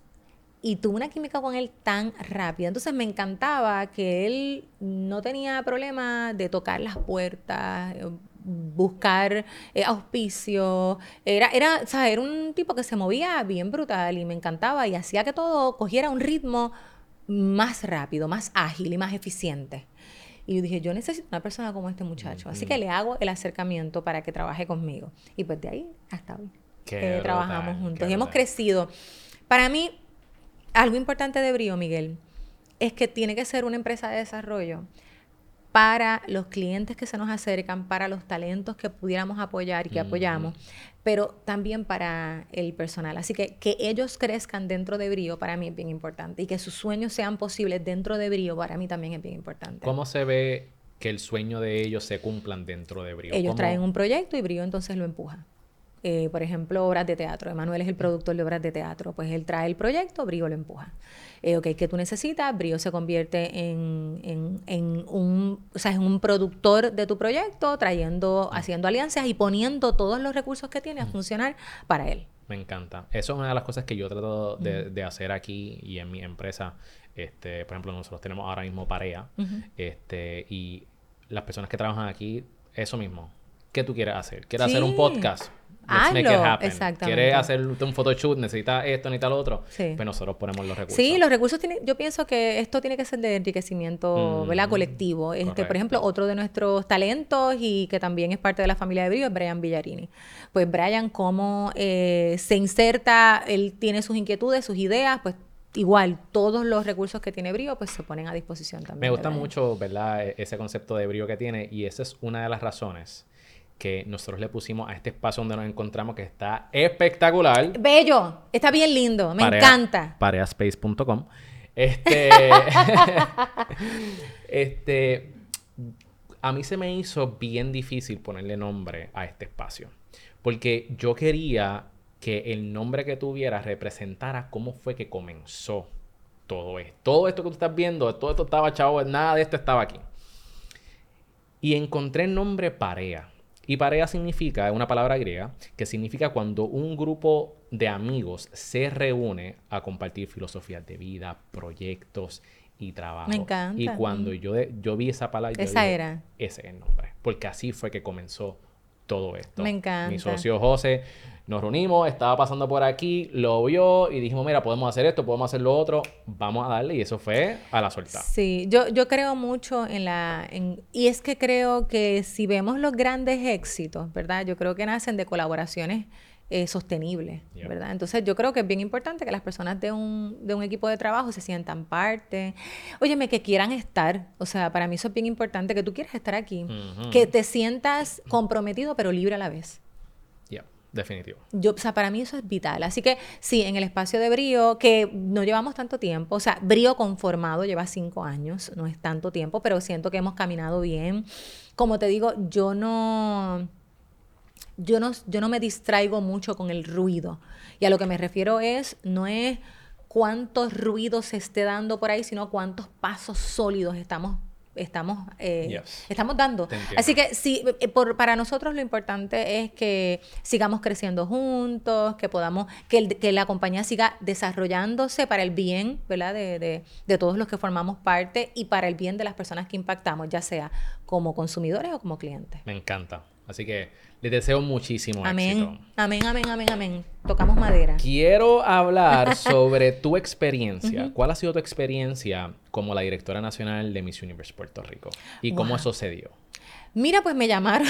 y tuve una química con él tan rápida. Entonces me encantaba que él no tenía problema de tocar las puertas, buscar eh, auspicio. Era, era, o era un tipo que se movía bien brutal y me encantaba y hacía que todo cogiera un ritmo más rápido, más ágil y más eficiente. Y yo dije, yo necesito una persona como este muchacho. Así que le hago el acercamiento para que trabaje conmigo. Y pues de ahí hasta hoy que trabajamos juntos. Y hemos crecido. Para mí, algo importante de Brío, Miguel, es que tiene que ser una empresa de desarrollo para los clientes que se nos acercan, para los talentos que pudiéramos apoyar y que apoyamos, pero también para el personal. Así que que ellos crezcan dentro de Brío para mí es bien importante y que sus sueños sean posibles dentro de Brío para mí también es bien importante. ¿Cómo se ve que el sueño de ellos se cumplan dentro de Brío? Ellos traen un proyecto y Brío entonces lo empuja. Eh, por ejemplo, obras de teatro. Emanuel es el productor de obras de teatro. Pues él trae el proyecto, Brío lo empuja. Eh, ok, ¿qué tú necesitas? Brío se convierte en, un, o sea, en un productor de tu proyecto, trayendo, haciendo alianzas y poniendo todos los recursos que tiene a funcionar para él. Me encanta. Eso es una de las cosas que yo trato de, hacer aquí y en mi empresa. Este, por ejemplo, nosotros tenemos ahora mismo Parea. este, y las personas que trabajan aquí, eso mismo. ¿Qué tú quieres hacer? ¿Quieres hacer un podcast? Hazlo, exactamente. ¿Quieres hacer un photoshoot? ¿Necesitas esto, necesitas lo otro? Sí. Pues nosotros ponemos los recursos. Sí, los recursos tienen... Yo pienso que esto tiene que ser de enriquecimiento, ¿verdad? Mm, colectivo. Este, por ejemplo, otro de nuestros talentos y que también es parte de la familia de Brío es Brian Villarini. Pues Brian, cómo eh, se inserta, él tiene sus inquietudes, sus ideas, pues igual todos los recursos que tiene Brío pues se ponen a disposición también. Me gusta mucho, ¿verdad? E-, ese concepto de Brío que tiene y esa es una de las razones que nosotros le pusimos a este espacio donde nos encontramos que está espectacular. Bello, está bien lindo, me encanta. Pareaspace.com. Este, este, a mí se me hizo bien difícil ponerle nombre a este espacio, porque yo quería que el nombre que tuviera representara cómo fue que comenzó todo esto. Todo esto que tú estás viendo, todo esto estaba chavo, nada de esto estaba aquí. Y encontré el nombre Parea. Y Parea significa, es una palabra griega, que significa cuando un grupo de amigos se reúne a compartir filosofías de vida, proyectos y trabajo. Me encanta. Y cuando yo, yo vi esa palabra, yo esa dije, era. Ese es el nombre. Porque así fue que comenzó todo esto. Me encanta. Mi socio José nos reunimos, estaba pasando por aquí, lo vio y dijimos, mira, podemos hacer esto, podemos hacer lo otro, vamos a darle y eso fue a la suelta. Sí, yo, yo creo mucho en la... En, y es que creo que si vemos los grandes éxitos, ¿verdad? Yo creo que nacen de colaboraciones eh, sostenibles, Yep. ¿verdad? Entonces yo creo que es bien importante que las personas de un, de un equipo de trabajo se sientan parte. Óyeme, que quieran estar. O sea, para mí eso es bien importante, que tú quieras estar aquí. Que te sientas comprometido pero libre a la vez. Definitivo. Yo, o sea, para mí eso es vital. Así que sí, en el espacio de Brío, que no llevamos tanto tiempo, o sea, Brío conformado lleva cinco años, no es tanto tiempo, pero siento que hemos caminado bien. Como te digo, yo no, yo no, yo no me distraigo mucho con el ruido. Y a lo que me refiero es, no es cuántos ruidos se esté dando por ahí, sino cuántos pasos sólidos estamos estamos eh, Yes. estamos dando. Así que sí, eh, por, para nosotros lo importante es que sigamos creciendo juntos, que podamos, que, el- que la compañía siga desarrollándose para el bien, ¿verdad? De, de- de todos los que formamos parte y para el bien de las personas que impactamos, ya sea como consumidores o como clientes. Me encanta. Así que les deseo muchísimo Amén. éxito. Amén, amén, amén, amén. Tocamos madera. Quiero hablar sobre tu experiencia. ¿Cuál ha sido tu experiencia como la directora nacional de Miss Universe Puerto Rico? ¿Y cómo eso se dio? Mira, pues me llamaron.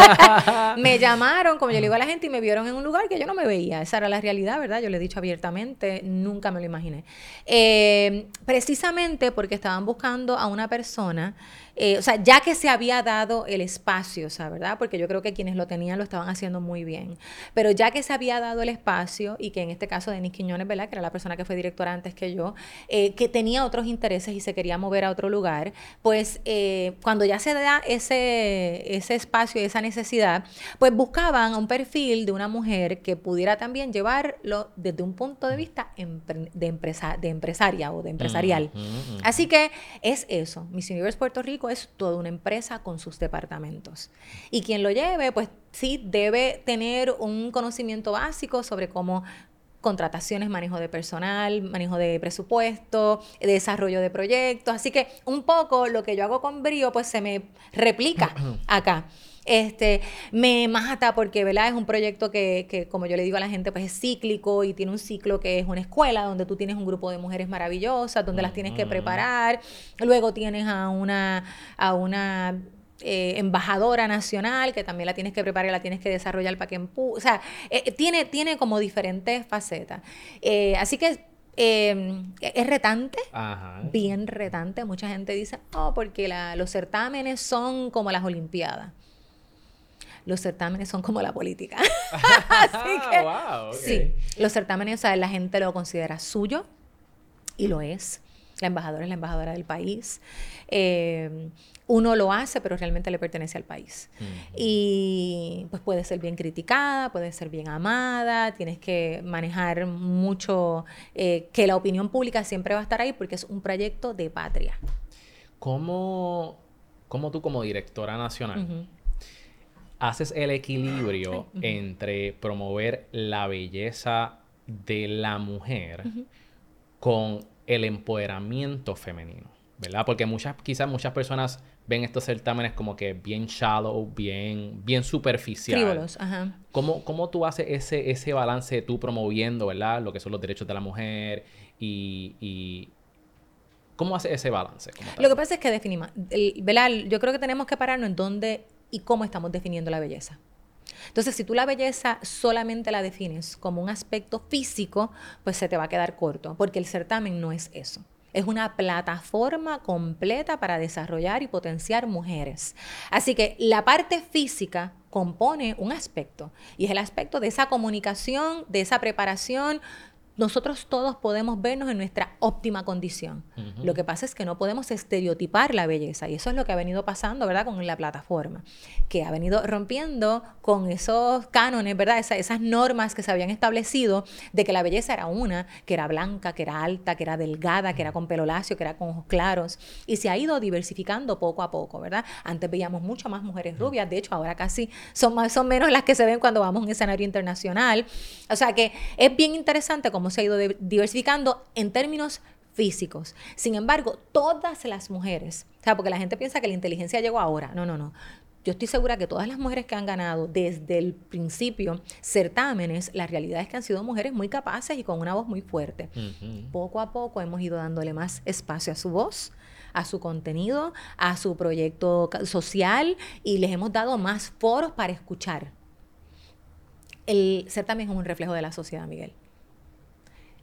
me llamaron, como yo le digo a la gente, y me vieron en un lugar que yo no me veía. Esa era la realidad, ¿verdad? Yo le he dicho abiertamente, nunca me lo imaginé. Eh, precisamente porque estaban buscando a una persona, eh, o sea, ya que se había dado el espacio, o sea, ¿verdad? Porque yo creo que quienes lo tenían lo estaban haciendo muy bien. Pero ya que se había dado el espacio, y que en este caso Denis Quiñones, ¿verdad? Que era la persona que fue directora antes que yo, eh, que tenía otros intereses y se quería mover a otro lugar, pues eh, cuando ya se da ese, ese espacio y esa necesidad, pues buscaban un perfil de una mujer que pudiera también llevarlo desde un punto de vista de, empresa, de empresaria o de empresarial. Así que es eso. Miss Universe Puerto Rico es toda una empresa con sus departamentos. Y quien lo lleve, pues sí, debe tener un conocimiento básico sobre cómo contrataciones, manejo de personal, manejo de presupuesto, desarrollo de proyectos. Así que un poco lo que yo hago con Brío, pues se me replica acá. Este, me mata porque, ¿verdad? Es un proyecto que, que, como yo le digo a la gente, pues es cíclico y tiene un ciclo que es una escuela donde tú tienes un grupo de mujeres maravillosas, donde las tienes que preparar. Luego tienes a una, a una eh, embajadora nacional que también la tienes que preparar y la tienes que desarrollar para que empu O sea, eh, tiene, tiene como diferentes facetas. Eh, así que eh, es retante Ajá. bien retante. Mucha gente dice, oh, porque la- los certámenes son como las Olimpiadas. Los certámenes son como la política. Así que, wow, sí, los certámenes, o sea, la gente lo considera suyo y lo es. La embajadora es la embajadora del país. Eh, uno lo hace, pero realmente le pertenece al país. Y pues puede ser bien criticada, puede ser bien amada, tienes que manejar mucho, eh, que la opinión pública siempre va a estar ahí porque es un proyecto de patria. ¿Cómo, cómo tú como directora nacional. Haces el equilibrio entre promover la belleza de la mujer con el empoderamiento femenino? ¿Verdad? Porque muchas, quizás muchas personas ven estos certámenes como que bien shallow, bien, bien superficial. Frívolos, ajá. ¿Cómo, cómo tú haces ese, ese balance tú promoviendo, ¿verdad? Lo que son los derechos de la mujer y... y- ¿Cómo haces ese balance? Lo que pasa es que definimos, ¿verdad? Yo creo que tenemos que pararnos en dónde y cómo estamos definiendo la belleza. Entonces, si tú la belleza solamente la defines como un aspecto físico, pues se te va a quedar corto, porque el certamen no es eso. Es una plataforma completa para desarrollar y potenciar mujeres. Así que la parte física compone un aspecto y es el aspecto de esa comunicación, de esa preparación nosotros todos podemos vernos en nuestra óptima condición. Lo que pasa es que no podemos estereotipar la belleza y eso es lo que ha venido pasando, ¿verdad? Con la plataforma, que ha venido rompiendo con esos cánones, ¿verdad? esas normas que se habían establecido de que la belleza era una, que era blanca, que era alta, que era delgada, que era con pelo lacio, que era con ojos claros y se ha ido diversificando poco a poco, ¿verdad? Antes veíamos mucho más mujeres rubias, de hecho ahora casi son, más, son menos las que se ven cuando vamos a un escenario internacional. O sea que es bien interesante cómo se ha ido diversificando en términos físicos. Sin embargo, todas las mujeres, o sea, porque la gente piensa que la inteligencia llegó ahora. No, no, no. Yo estoy segura que todas las mujeres que han ganado desde el principio certámenes, la realidad es que han sido mujeres muy capaces y con una voz muy fuerte. Poco a poco hemos ido dándole más espacio a su voz, a su contenido, a su proyecto social y les hemos dado más foros para escuchar. El certamen es un reflejo de la sociedad, Miguel.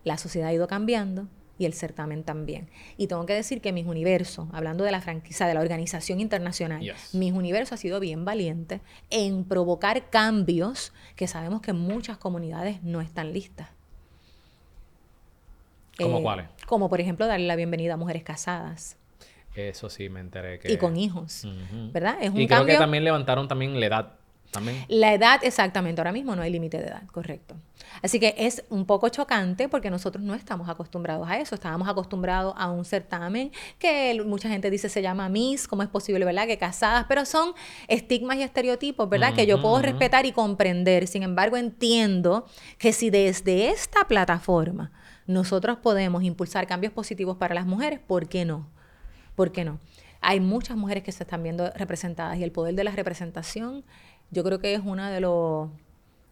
La sociedad ha ido cambiando y el certamen también. Y tengo que decir que Mis Universo, hablando de la franquicia, de la organización internacional, Mis Universo ha sido bien valiente en provocar cambios que sabemos que muchas comunidades no están listas. ¿Cómo eh, cuáles? Como por ejemplo darle la bienvenida a mujeres casadas. Eso sí, me enteré que... Y con hijos, ¿verdad? Es un y creo que también levantaron también la edad la edad, exactamente, ahora mismo no hay límite de edad, correcto. Así que es un poco chocante porque nosotros no estamos acostumbrados a eso, estábamos acostumbrados a un certamen que mucha gente dice se llama Miss, ¿cómo es posible, verdad? Que casadas, pero son estigmas y estereotipos, ¿verdad? que yo puedo respetar y comprender. Sin embargo, entiendo que si desde esta plataforma nosotros podemos impulsar cambios positivos para las mujeres, ¿por qué no? ¿Por qué no? Hay muchas mujeres que se están viendo representadas y el poder de la representación yo creo que es uno de los,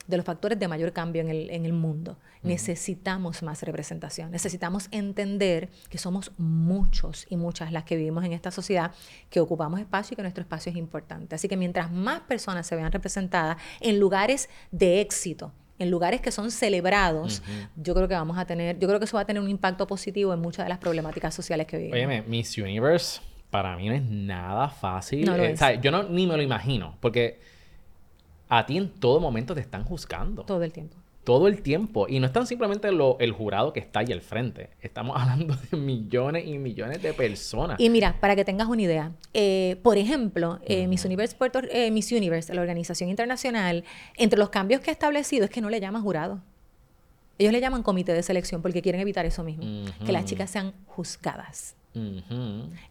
de los factores de mayor cambio en el, en el mundo. Necesitamos más representación, necesitamos entender que somos muchos y muchas las que vivimos en esta sociedad, que ocupamos espacio y que nuestro espacio es importante. Así que mientras más personas se vean representadas en lugares de éxito, en lugares que son celebrados, yo creo que vamos a tener, yo creo que eso va a tener un impacto positivo en muchas de las problemáticas sociales que vivimos. Oye, Miss Universe para mí no es nada fácil. Eh, o sea, yo no, ni me lo imagino, porque a ti en todo momento te están juzgando. Todo el tiempo. Todo el tiempo. Y no es tan simplemente lo, el jurado que está ahí al frente. Estamos hablando de millones y millones de personas. Y mira, para que tengas una idea, eh, por ejemplo, eh, Miss, Universe Puerto, eh, Miss Universe, la organización internacional, entre los cambios que ha establecido es que no le llaman jurado. Ellos le llaman comité de selección porque quieren evitar eso mismo, que las chicas sean juzgadas.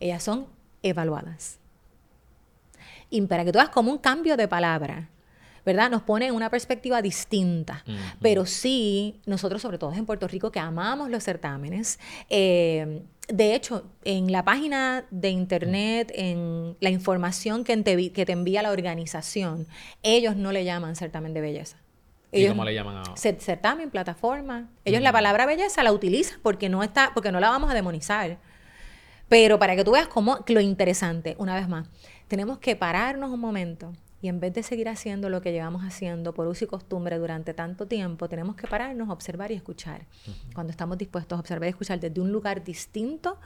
Ellas son evaluadas. Y para que tú hagas como un cambio de palabra, ¿verdad? Nos pone en una perspectiva distinta. Pero sí, nosotros, sobre todo en Puerto Rico, que amamos los certámenes, eh, de hecho, en la página de internet, en la información que te, que te envía la organización, ellos no le llaman certamen de belleza. Ellos, ¿Y cómo le llaman a...? Certamen, plataforma. Ellos la palabra belleza la utilizan porque no, está, porque no la vamos a demonizar. Pero para que tú veas cómo lo interesante, una vez más, tenemos que pararnos un momento y en vez de seguir haciendo lo que llevamos haciendo por uso y costumbre durante tanto tiempo, tenemos que pararnos, observar y escuchar. Cuando estamos dispuestos a observar y escuchar desde un lugar distinto,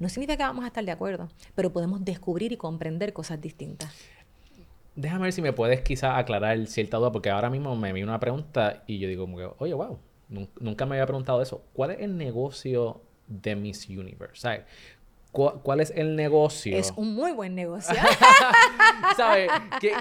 no significa que vamos a estar de acuerdo, pero podemos descubrir y comprender cosas distintas. Déjame ver si me puedes quizá aclarar cierta duda, porque ahora mismo me vino una pregunta y yo digo, oye, wow, nunca me había preguntado eso. ¿Cuál es el negocio de Miss Universe? ¿Cuál es el negocio? Es un muy buen negocio. ¿Sabes?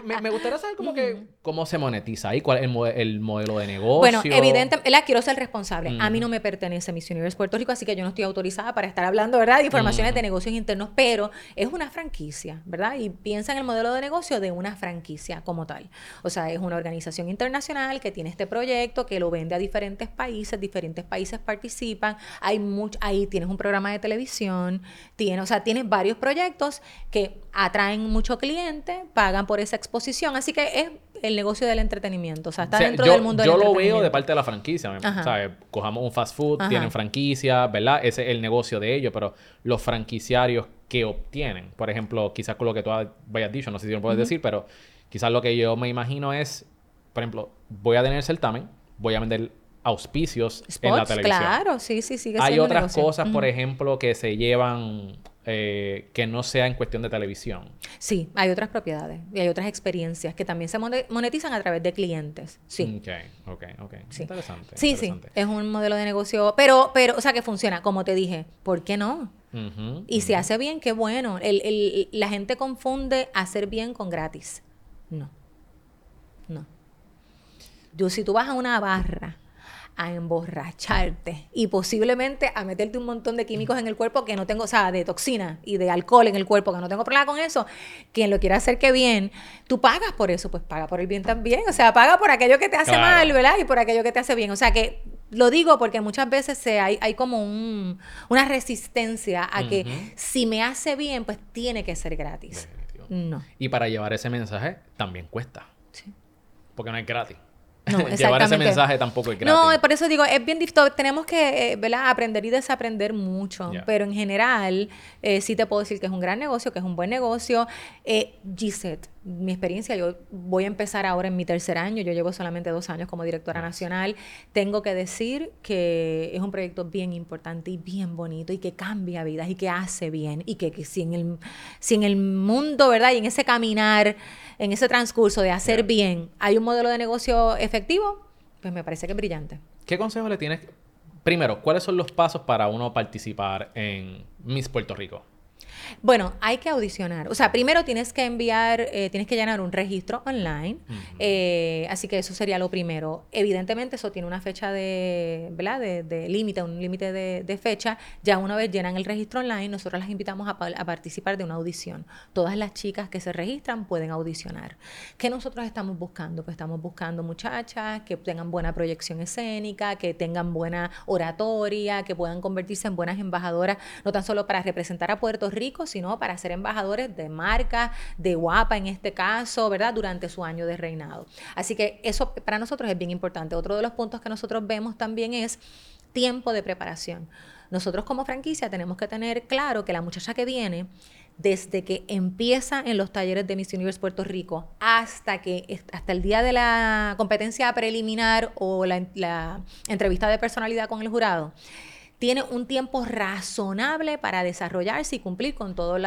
me, gustaría saber cómo, que, cómo se monetiza ahí, cuál es el, modelo de negocio. Bueno, evidentemente, la quiero ser responsable. A mí no me pertenece Miss Universe Puerto Rico, así que yo no estoy autorizada para estar hablando, ¿verdad? De informaciones de negocios internos, pero es una franquicia, ¿verdad? Y piensa en el modelo de negocio de una franquicia como tal. O sea, es una organización internacional que tiene este proyecto, que lo vende a diferentes países, diferentes países participan, hay mucho, ahí tienes un programa de televisión, o sea, tienes varios proyectos que atraen mucho cliente, pagan por esa exposición, así que es el negocio del entretenimiento, o sea, está dentro del mundo del Yo lo veo de parte de la franquicia, ¿sabes? Cojamos un fast food, tienen franquicia, ¿verdad? Ese es el negocio de ellos, pero los franquiciarios que obtienen, por ejemplo, quizás con lo que tú hayas dicho, no sé si lo puedes decir, pero quizás lo que yo me imagino es, por ejemplo, voy a tener certamen, voy a vender auspicios en la televisión. Claro, sí, sí, sigue Hay otras cosas, por ejemplo, que se llevan eh, que no sea en cuestión de televisión. Sí, hay otras propiedades y hay otras experiencias que también se monetizan a través de clientes. Sí. Ok, ok, ok. Interesante. Sí, sí. Es un modelo de negocio, pero, pero, o sea, que funciona. Como te dije, ¿por qué no? y se hace bien, qué bueno. El, el, la gente confunde hacer bien con gratis. No. No. Yo, si tú vas a una barra a emborracharte y posiblemente a meterte un montón de químicos en el cuerpo que no tengo, o sea, de toxina y de alcohol en el cuerpo, que no tengo problema con eso, quien lo quiera hacer que bien, tú pagas por eso, pues paga por el bien también, o sea, paga por aquello que te hace mal, ¿verdad? Y por aquello que te hace bien, o sea, que lo digo porque muchas veces se, hay, hay como un, una resistencia a que si me hace bien, pues tiene que ser gratis. No. Y para llevar ese mensaje también cuesta. Sí. Porque no es gratis. No, Llevar ese mensaje tampoco es gratis. No, por eso digo, es bien difícil. Tenemos que eh, aprender y desaprender mucho. Pero en general, eh, sí te puedo decir que es un gran negocio, que es un buen negocio. Eh, mi experiencia, yo voy a empezar ahora en mi tercer año, yo llevo solamente dos años como directora nacional, tengo que decir que es un proyecto bien importante y bien bonito y que cambia vidas y que hace bien y que, si, en el, si en el mundo, ¿verdad? Y en ese caminar, en ese transcurso de hacer bien, hay un modelo de negocio efectivo, pues me parece que es brillante. ¿Qué consejo le tienes? Primero, ¿cuáles son los pasos para uno participar en Miss Puerto Rico? Bueno, hay que audicionar. O sea, primero tienes que enviar, eh, tienes que llenar un registro online. Eh, así que eso sería lo primero. Evidentemente, eso tiene una fecha de, ¿verdad? De, límite, un límite de, fecha. Ya una vez llenan el registro online, nosotros las invitamos a, a, participar de una audición. Todas las chicas que se registran pueden audicionar. ¿Qué nosotros estamos buscando? Pues estamos buscando muchachas que tengan buena proyección escénica, que tengan buena oratoria, que puedan convertirse en buenas embajadoras, no tan solo para representar a Puerto Rico, sino para ser embajadores de marca, de guapa en este caso, ¿verdad? Durante su año de reinado. Así que eso para nosotros es bien importante. Otro de los puntos que nosotros vemos también es tiempo de preparación. Nosotros como franquicia tenemos que tener claro que la muchacha que viene, desde que empieza en los talleres de Miss Universe Puerto Rico hasta que hasta el día de la competencia preliminar o la entrevista de personalidad con el jurado, tiene un tiempo razonable para desarrollarse y cumplir con todas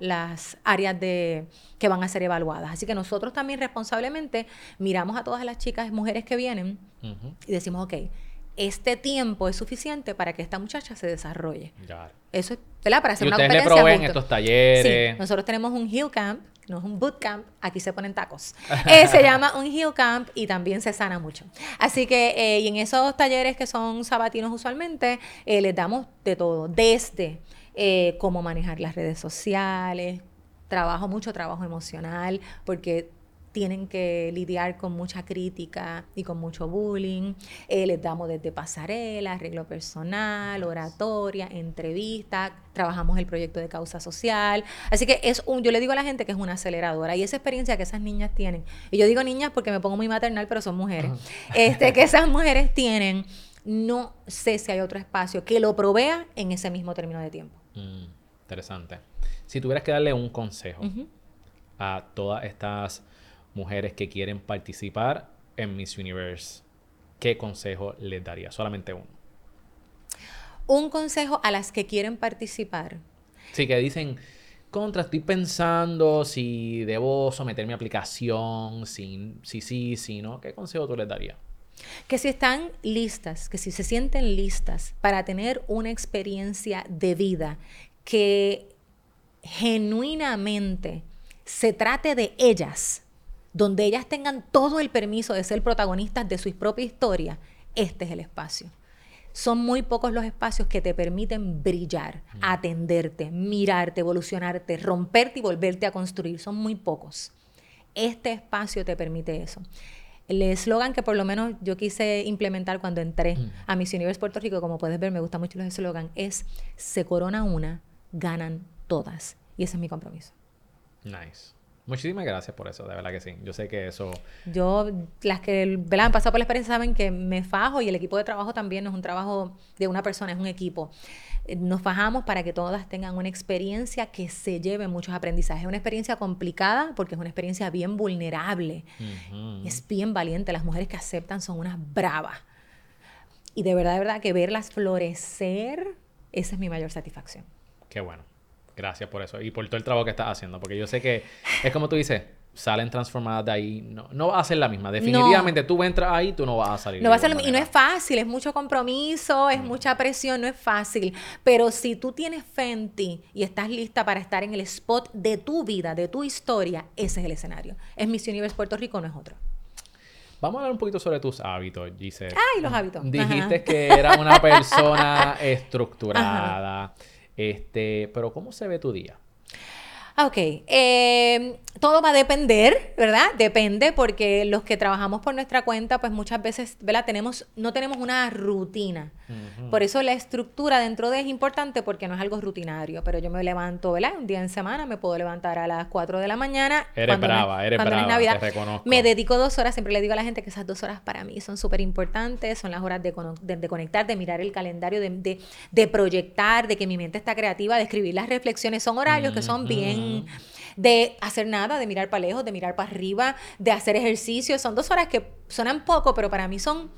las áreas de, que van a ser evaluadas. Así que nosotros también responsablemente miramos a todas las chicas, mujeres que vienen y decimos, ok, este tiempo es suficiente para que esta muchacha se desarrolle. Eso es, ¿verdad? Para hacer ¿Y una ustedes le proveen estos talleres? Sí, nosotros tenemos un Hill Camp no es un bootcamp, aquí se ponen tacos. Eh, se llama un heel camp y también se sana mucho. Así que, eh, y en esos talleres que son sabatinos usualmente, eh, les damos de todo, desde cómo manejar las redes sociales, trabajo, mucho trabajo emocional, porque tienen que lidiar con mucha crítica y con mucho bullying. Eh, les damos desde pasarela, arreglo personal, oratoria, entrevista, trabajamos el proyecto de causa social. Así que es un, yo le digo a la gente que es una aceleradora y esa experiencia que esas niñas tienen, y yo digo niñas porque me pongo muy maternal, pero son mujeres, este, que esas mujeres tienen, no sé si hay otro espacio que lo provea en ese mismo término de tiempo. Mm, interesante. Si tuvieras que darle un consejo a todas estas mujeres que quieren participar en Miss Universe, ¿qué consejo les daría? Solamente uno. Un consejo a las que quieren participar. Sí, que dicen, contra, estoy pensando si debo someter mi aplicación, si sí, si, si no. ¿Qué consejo tú les darías? Que si están listas, que si se sienten listas para tener una experiencia de vida que genuinamente se trate de ellas, donde ellas tengan todo el permiso de ser protagonistas de su propia historia, este es el espacio. Son muy pocos los espacios que te permiten brillar, atenderte, mirarte, evolucionarte, romperte y volverte a construir. Son muy pocos. Este espacio te permite eso. El eslogan que por lo menos yo quise implementar cuando entré a Miss Universe Puerto Rico, como puedes ver, me gusta mucho el eslogan, es se corona una, ganan todas. Y ese es mi compromiso. Nice. Muchísimas gracias por eso, de verdad que sí. Yo sé que eso... Yo, las que han pasado por la experiencia saben que me fajo y el equipo de trabajo también no es un trabajo de una persona, es un equipo. Eh, nos fajamos para que todas tengan una experiencia que se lleve muchos aprendizajes. Es una experiencia complicada porque es una experiencia bien vulnerable. Es bien valiente. Las mujeres que aceptan son unas bravas. Y de verdad, de verdad, que verlas florecer, esa es mi mayor satisfacción. Qué bueno. Gracias por eso y por todo el trabajo que estás haciendo, porque yo sé que es como tú dices, salen transformadas de ahí, no, no va a ser la misma. Definitivamente tú entras ahí, tú no vas a salir. No va a ser y no es fácil, es mucho compromiso, es mm. mucha presión, no es fácil. Pero si tú tienes fe en ti y estás lista para estar en el spot de tu vida, de tu historia, ese es el escenario. Es Miss Universe Puerto Rico, no es otro. Vamos a hablar un poquito sobre tus hábitos, Giselle. Ay, los hábitos. Dijiste que eras una persona estructurada. Este, pero ¿cómo se ve tu día? Ok, eh, todo va a depender, ¿verdad? Depende porque los que trabajamos por nuestra cuenta, pues muchas veces, ¿verdad? Tenemos, no tenemos una rutina. Por eso la estructura dentro de es importante porque no es algo rutinario. Pero yo me levanto, ¿verdad? Un día en semana me puedo levantar a las 4 de la mañana. Eres brava, eres brava, Navidad. te reconozco. Me dedico dos horas, siempre le digo a la gente que esas dos horas para mí son súper importantes, son las horas de, de, conectar, de mirar el calendario, de, de, proyectar, de que mi mente está creativa, de escribir las reflexiones. Son horarios que son bien de hacer nada, de mirar para lejos, de mirar para arriba, de hacer ejercicio. Son dos horas que suenan poco, pero para mí son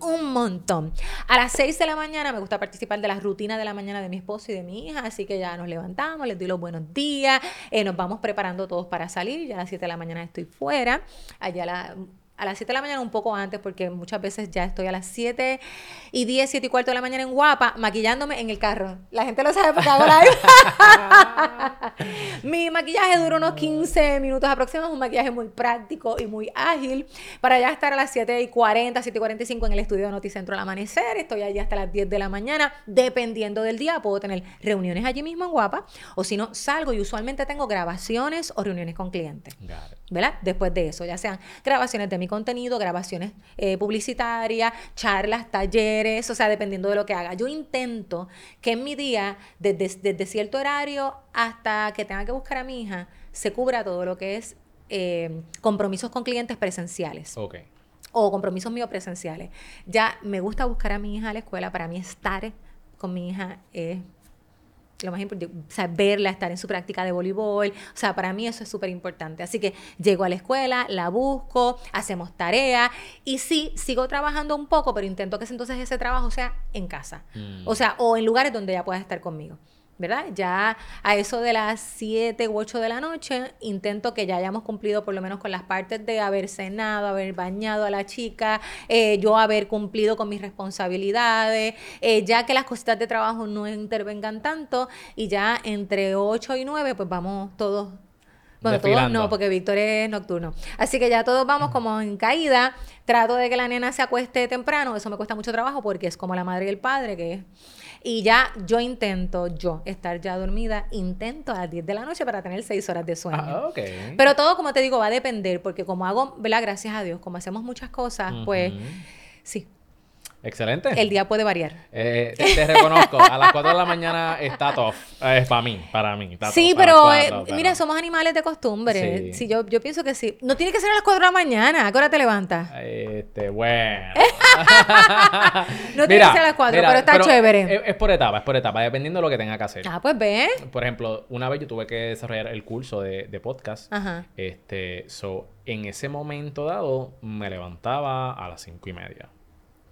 un montón. A las 6 de la mañana me gusta participar de la rutina de la mañana de mi esposo y de mi hija, así que ya nos levantamos, les doy los buenos días, eh, nos vamos preparando todos para salir, ya a las 7 de la mañana estoy fuera, allá la a las 7 de la mañana un poco antes, porque muchas veces ya estoy a las 7 y 10, 7 y cuarto de la mañana en Guapa, maquillándome en el carro. La gente lo sabe porque hago live. Mi maquillaje dura unos 15 minutos aproximadamente, es un maquillaje muy práctico y muy ágil, para ya estar a las 7 y 40, 7 y 45 en el estudio de Noticentro al amanecer. Estoy allí hasta las 10 de la mañana, dependiendo del día, puedo tener reuniones allí mismo en Guapa, o si no, salgo y usualmente tengo grabaciones o reuniones con clientes. ¿Verdad? Después de eso, ya sean grabaciones de mi contenido, grabaciones eh, publicitarias, charlas, talleres, o sea, dependiendo de lo que haga. Yo intento que en mi día, desde, cierto horario hasta que tenga que buscar a mi hija, se cubra todo lo que es eh, compromisos con clientes presenciales. O compromisos míos presenciales. Ya me gusta buscar a mi hija a la escuela. Para mí estar con mi hija es lo más importante, o sea, verla, estar en su práctica de voleibol, o sea, para mí eso es súper importante. Así que llego a la escuela, la busco, hacemos tareas y sí, sigo trabajando un poco, pero intento que entonces ese trabajo sea en casa, mm. o sea, o en lugares donde ella pueda estar conmigo. ¿Verdad? Ya a eso de las 7 u 8 de la noche, intento que ya hayamos cumplido por lo menos con las partes de haber cenado, haber bañado a la chica, eh, yo haber cumplido con mis responsabilidades, eh, ya que las cositas de trabajo no intervengan tanto y ya entre 8 y 9 pues vamos todos bueno, todos no, porque Víctor es nocturno. Así que ya todos vamos como en caída. Trato de que la nena se acueste temprano. Eso me cuesta mucho trabajo porque es como la madre y el padre, que y ya yo intento, yo, estar ya dormida, intento a las 10 de la noche para tener 6 horas de sueño. Ah, Pero todo, como te digo, va a depender, porque como hago, ¿verdad? Gracias a Dios, como hacemos muchas cosas, pues sí, Excelente. El día puede variar. Eh, te, reconozco, a las 4 de la mañana está top. Es para mí, para mí. sí, pero, eh, mira, somos animales de costumbre. Sí. yo, yo pienso que sí. No tiene que ser a las 4 de la mañana. ¿A qué hora te levantas? Este, bueno. no tiene que ser a las 4, pero está chévere. Es, por etapa, es por etapa, dependiendo de lo que tenga que hacer. Ah, pues ve. Por ejemplo, una vez yo tuve que desarrollar el curso de, de podcast. Ajá. Este, so, en ese momento dado, me levantaba a las 5 y media.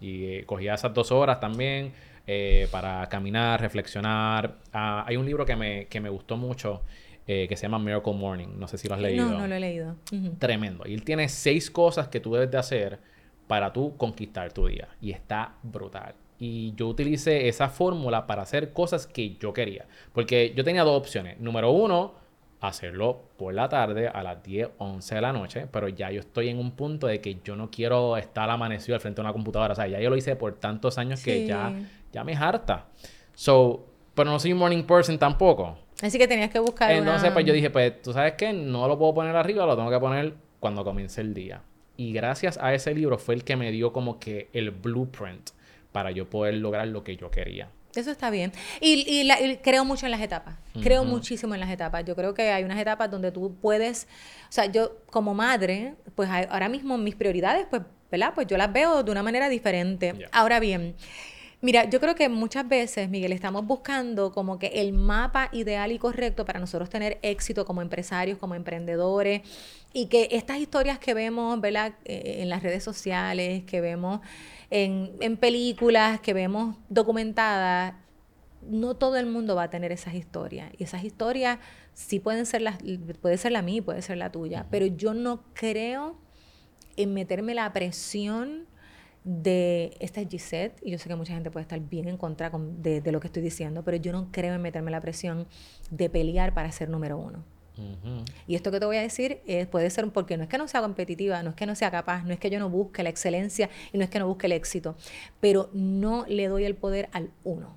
Y eh, cogía esas dos horas también eh, para caminar, reflexionar. Ah, hay un libro que me, que me gustó mucho eh, que se llama Miracle Morning. No sé si lo has leído. No, no lo he leído. Tremendo. Y él tiene seis cosas que tú debes de hacer para tú conquistar tu día. Y está brutal. Y yo utilicé esa fórmula para hacer cosas que yo quería. Porque yo tenía dos opciones. Número uno, hacerlo por la tarde a las 10, 11 de la noche, pero ya yo estoy en un punto de que yo no quiero estar amanecido al frente de una computadora, o sea, ya yo lo hice por tantos años que ya, ya me harta. So, pero no soy un morning person tampoco. Así que tenías que buscar Entonces, pues yo dije, pues, tú sabes qué, no lo puedo poner arriba, lo tengo que poner cuando comience el día. Y gracias a ese libro fue el que me dio como que el blueprint para yo poder lograr lo que yo quería. Eso está bien. Y, creo mucho en las etapas. Creo muchísimo en las etapas. Yo creo que hay unas etapas donde tú puedes, o sea, yo como madre, pues ahora mismo mis prioridades, pues, ¿verdad? Pues yo las veo de una manera diferente. Ahora bien, Mira, yo creo que muchas veces, Miguel, estamos buscando como que el mapa ideal y correcto para nosotros tener éxito como empresarios, como emprendedores, y que estas historias que vemos, ¿verdad? Eh, en las redes sociales, que vemos en, películas que vemos documentadas, no todo el mundo va a tener esas historias. Y esas historias sí pueden ser las, puede ser la mía, puede ser la tuya. Pero yo no creo en meterme la presión de esta es Gisette, y yo sé que mucha gente puede estar bien en contra de, de, lo que estoy diciendo, pero yo no creo en meterme la presión de pelear para ser número uno. Y esto que te voy a decir puede ser porque no es que no sea competitiva, no es que no sea capaz, no es que yo no busque la excelencia y no es que no busque el éxito, pero no le doy el poder al uno.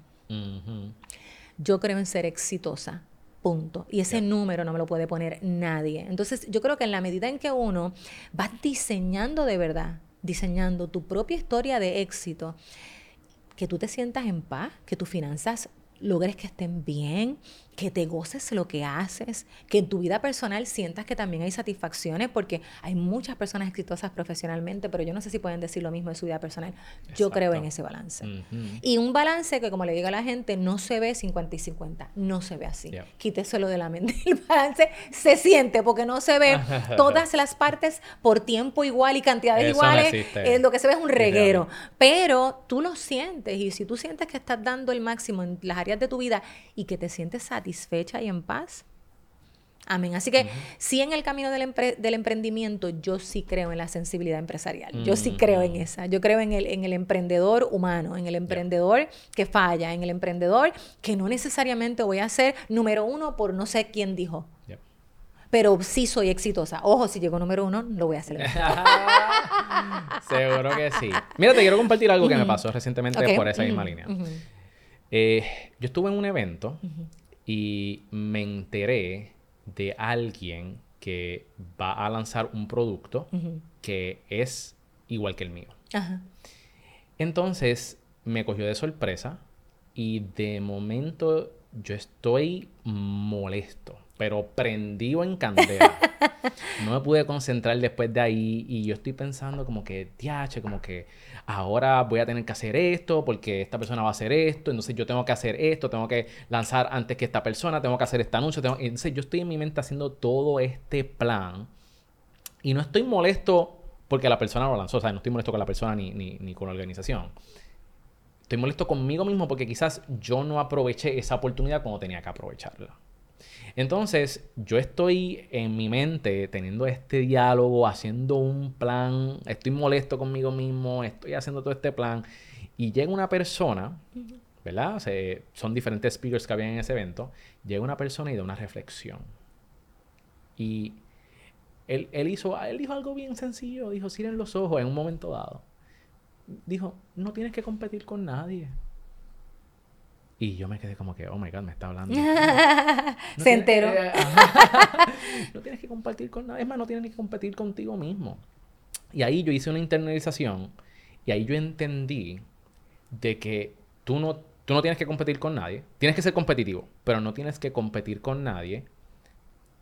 Yo creo en ser exitosa, punto. Y ese número no me lo puede poner nadie. Entonces yo creo que en la medida en que uno va diseñando de verdad, diseñando tu propia historia de éxito, que tú te sientas en paz, que tus finanzas logres que estén bien, que te goces lo que haces, que en tu vida personal sientas que también hay satisfacciones, porque hay muchas personas exitosas profesionalmente, pero yo no sé si pueden decir lo mismo de su vida personal. Yo creo en ese balance. Y un balance que, como le digo a la gente, no se ve 50 y 50, no se ve así. Quíteselo de la mente. El balance se siente porque no se ve todas las partes por tiempo igual y cantidades iguales. Eh, lo que se ve es un reguero. Pero tú lo sientes y si tú sientes que estás dando el máximo en las áreas de tu vida y que te sientes satisfecho, satisfecha y en paz. Amén. Así que sí en el camino del, del, emprendimiento yo sí creo en la sensibilidad empresarial. Yo sí creo en esa. Yo creo en el, en el emprendedor humano, en el emprendedor que falla, en el emprendedor que no necesariamente voy a ser número uno por no sé quién dijo. Pero sí soy exitosa. Ojo, si llego número uno, lo voy a hacer. Seguro que sí. Mira, te quiero compartir algo que me pasó recientemente por esa misma línea. Eh, yo estuve en un evento y me enteré de alguien que va a lanzar un producto que es igual que el mío. Entonces me cogió de sorpresa y de momento yo estoy molesto pero prendido en candela. no me pude concentrar después de ahí y yo estoy pensando como que, tiache, como que ahora voy a tener que hacer esto porque esta persona va a hacer esto, entonces yo tengo que hacer esto, tengo que lanzar antes que esta persona, tengo que hacer este anuncio, tengo... entonces yo estoy en mi mente haciendo todo este plan y no estoy molesto porque la persona lo lanzó, o sea, no estoy molesto con la persona ni, ni, ni con la organización. Estoy molesto conmigo mismo porque quizás yo no aproveché esa oportunidad como tenía que aprovecharla. Entonces, yo estoy en mi mente teniendo este diálogo, haciendo un plan, estoy molesto conmigo mismo, estoy haciendo todo este plan, y llega una persona, ¿verdad? son diferentes speakers que había en ese evento, llega una persona y da una reflexión. Y él, hizo, él dijo algo bien sencillo, dijo, en los ojos en un momento dado. Dijo, no tienes que competir con nadie. Y yo me quedé como que, oh my god, me está hablando. Se enteró. no tienes que compartir con nadie. Es más, no tienes que competir contigo mismo. Y ahí yo hice una internalización y ahí yo entendí de que tú no, tú no tienes que competir con nadie. Tienes que ser competitivo, pero no tienes que competir con nadie.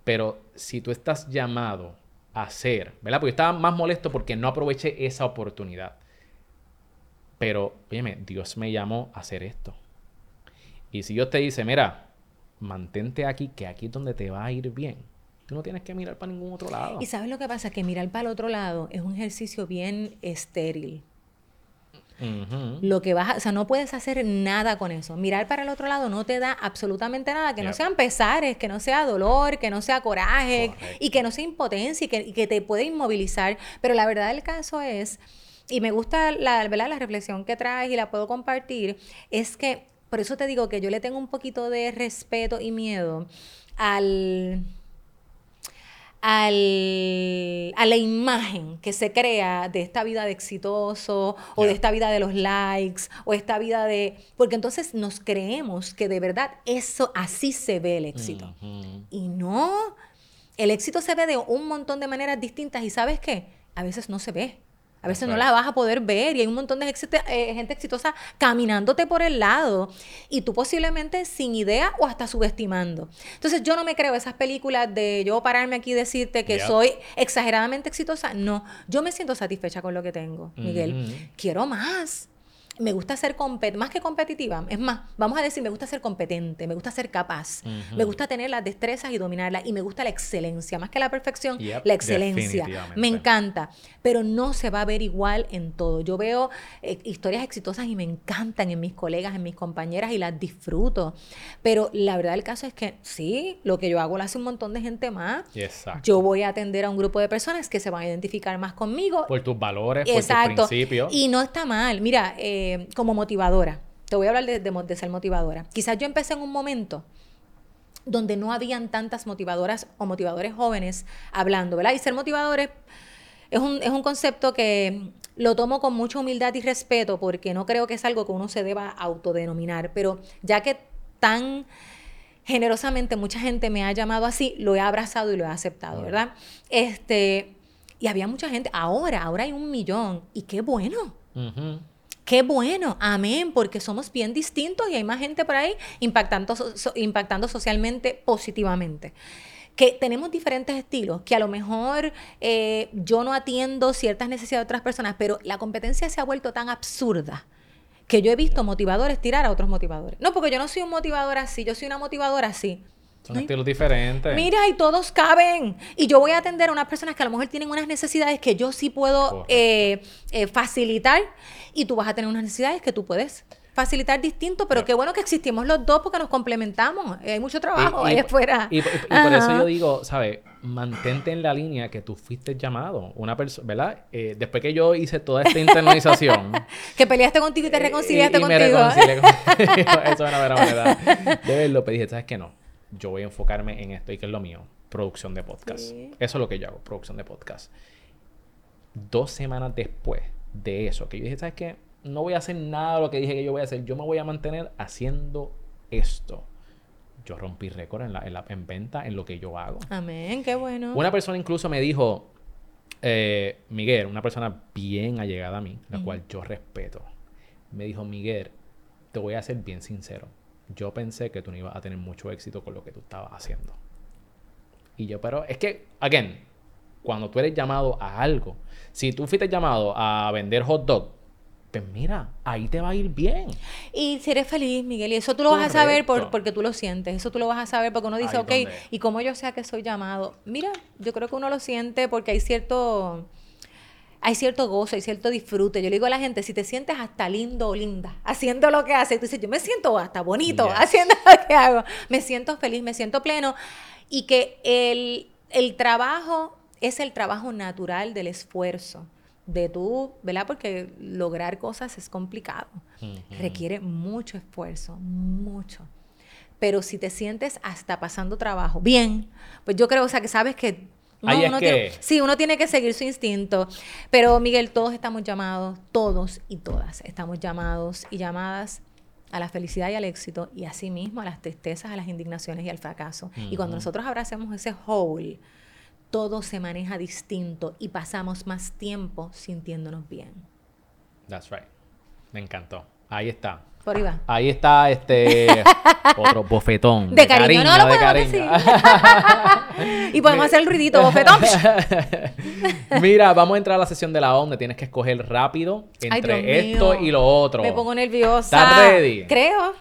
Pero si tú estás llamado a ser, ¿verdad? Porque yo estaba más molesto porque no aproveché esa oportunidad. Pero, óyeme, Dios me llamó a hacer esto. Y si Dios te dice, mira, mantente aquí, que aquí es donde te va a ir bien. Tú no tienes que mirar para ningún otro lado. Y sabes lo que pasa, que mirar para el otro lado es un ejercicio bien estéril. Lo que vas o sea, no puedes hacer nada con eso. Mirar para el otro lado no te da absolutamente nada, que no sean pesares, que no sea dolor, que no sea coraje y que no sea impotencia y que, y que, te puede inmovilizar. Pero la verdad del caso es, y me gusta la, ¿verdad? la reflexión que traes y la puedo compartir, es que por eso te digo que yo le tengo un poquito de respeto y miedo al, al, a la imagen que se crea de esta vida de exitoso o de esta vida de los likes o esta vida de... Porque entonces nos creemos que de verdad eso así se ve el éxito. Y no, el éxito se ve de un montón de maneras distintas y sabes qué, a veces no se ve. A veces no la vas a poder ver y hay un montón de eh, gente exitosa caminándote por el lado y tú posiblemente sin idea o hasta subestimando. Entonces yo no me creo esas películas de yo pararme aquí y decirte que soy exageradamente exitosa. No, yo me siento satisfecha con lo que tengo, Miguel. Quiero más. Me gusta ser compet más que competitiva, es más, vamos a decir, me gusta ser competente, me gusta ser capaz, me gusta tener las destrezas y dominarlas y me gusta la excelencia, más que la perfección, Yep, la excelencia. Me encanta, pero no se va a ver igual en todo. Yo veo eh, historias exitosas y me encantan en mis colegas, en mis compañeras y las disfruto, pero la verdad del caso es que sí, lo que yo hago lo hace un montón de gente más. Exacto. Yo voy a atender a un grupo de personas que se van a identificar más conmigo por tus valores, por Exacto. tus principios. Y no está mal. Mira, eh, como motivadora, te voy a hablar de, ser motivadora. Quizás yo empecé en un momento donde no habían tantas motivadoras o motivadores jóvenes hablando, ¿verdad? Y ser motivadores es un, es un concepto que lo tomo con mucha humildad y respeto porque no creo que es algo que uno se deba autodenominar, pero ya que tan generosamente mucha gente me ha llamado así, lo he abrazado y lo he aceptado, ¿verdad? Este, y había mucha gente, ahora, ahora hay un millón, y qué bueno. Ujú. Qué bueno, amén, porque somos bien distintos y hay más gente por ahí impactando, impactando socialmente positivamente. Que tenemos diferentes estilos, que a lo mejor eh, yo no atiendo ciertas necesidades de otras personas, pero la competencia se ha vuelto tan absurda que yo he visto motivadores tirar a otros motivadores. No, porque yo no soy un motivador así, yo soy una motivadora así. Son Ay, estilos diferentes. Mira, y todos caben. Y yo voy a atender a unas personas que a lo mejor tienen unas necesidades que yo sí puedo eh, eh, facilitar y tú vas a tener unas necesidades que tú puedes facilitar distinto, pero qué bueno que existimos los dos porque nos complementamos. Eh, Hay mucho trabajo Y- y- ahí afuera. Y, y- por eso yo digo, ¿sabes? Mantente en la línea que tú fuiste llamado. Una persona, ¿verdad? Eh, después que yo hice toda esta internalización. Que peleaste contigo y te reconciliaste y, y me contigo. reconcilié contigo. eso es una verdad. De verlo, pero dije, ¿sabes qué? No. Yo voy a enfocarme en esto y que es lo mío. Producción de podcast. Sí. Eso es lo que yo hago, producción de podcast. Dos semanas después de eso, que yo dije, ¿sabes qué? No voy a hacer nada de lo que dije que yo voy a hacer. Yo me voy a mantener haciendo esto. Yo rompí récord en, la, en, la- en venta en lo que yo hago. Amén, qué bueno. Una persona incluso me dijo, eh, Miguel, una persona bien allegada a mí, la cual yo respeto, me dijo, Miguel, te voy a ser bien sincero. Yo pensé que tú no ibas a tener mucho éxito con lo que tú estabas haciendo. Y yo, pero es que, again, cuando tú eres llamado a algo, si tú fuiste llamado a vender hot dog, pues mira, ahí te va a ir bien. Y si eres feliz, Miguel, y eso tú lo vas a saber por- porque tú lo sientes, eso tú lo vas a saber porque uno dice, Ahí ok, donde- ¿y cómo yo sé que soy llamado? Mira, yo creo que uno lo siente porque hay cierto, hay cierto gozo, hay cierto disfrute. Yo le digo a la gente, si te sientes hasta lindo o linda haciendo lo que haces, tú dices, yo me siento hasta bonito Yes. haciendo lo que hago, me siento feliz, me siento pleno, y que el, el trabajo es el trabajo natural del esfuerzo de tú, ¿verdad? Porque lograr cosas es complicado. Requiere mucho esfuerzo, mucho. Pero si te sientes hasta pasando trabajo, bien, pues yo creo, o sea, que sabes que... Ahí es uno que- tiene, sí, uno tiene que seguir su instinto. Pero Miguel, todos estamos llamados, todos y todas estamos llamados y llamadas a la felicidad y al éxito y asimismo a las tristezas, a las indignaciones y al fracaso. Y cuando nosotros abracemos ese whole, todo se maneja distinto y pasamos más tiempo sintiéndonos bien. That's right. Me encantó. Ahí está. Por ahí va. Ahí está este otro bofetón. De cariño, no lo de podemos Y podemos hacer el ruidito, bofetón. Mira, vamos a entrar a la sesión de la O, donde tienes que escoger rápido entre esto mío. y lo otro. Me pongo nerviosa. ¿Estás ready? Creo.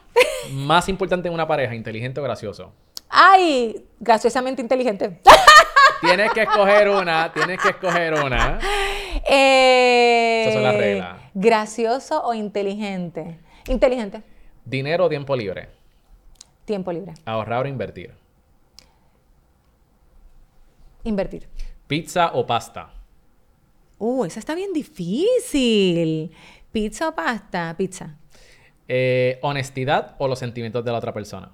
Más importante en una pareja, inteligente o gracioso. Ay, graciosamente inteligente. Tienes que escoger una, tienes que escoger una. Eh, Esas son las reglas. Gracioso o inteligente. Inteligente. Dinero o tiempo libre. Tiempo libre. Ahorrar o invertir. Invertir. Pizza o pasta. Uh, esa está bien difícil. ¿Pizza o pasta? Pizza. Eh, honestidad o los sentimientos de la otra persona.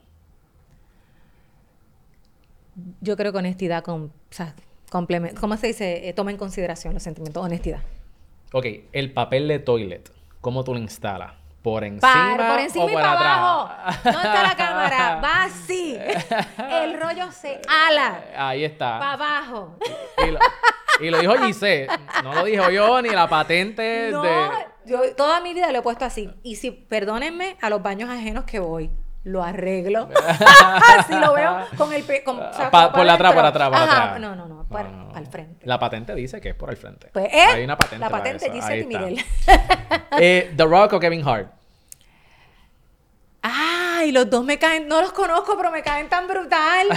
Yo creo que honestidad con. O sea, complemento. ¿Cómo se dice? Eh, toma en consideración los sentimientos. Honestidad. Ok, el papel de toilet. ¿Cómo tú lo instalas? ¿Por encima, Para, por encima o y para abajo. ¿Dónde está la cámara? Va así. El rollo se ala. Ahí está. Para abajo. Y lo, y lo dijo Giselle. No lo dijo yo, ni la patente No, de... yo toda mi vida lo he puesto así. Y si, perdónenme, a los baños ajenos que voy. Lo arreglo. si lo veo con el pe- con, o sea, Pa- como por la atrás, por adentro. atrás, por Ajá, atrás. No, no, no, para, No, no, para el frente. La patente dice que es por el frente. Pues, ¿eh? Hay una patente La para patente eso. dice Ahí está. Miguel. Eh, The Rock o Kevin Hart. Ay, los dos me caen, no los conozco, pero me caen tan brutal.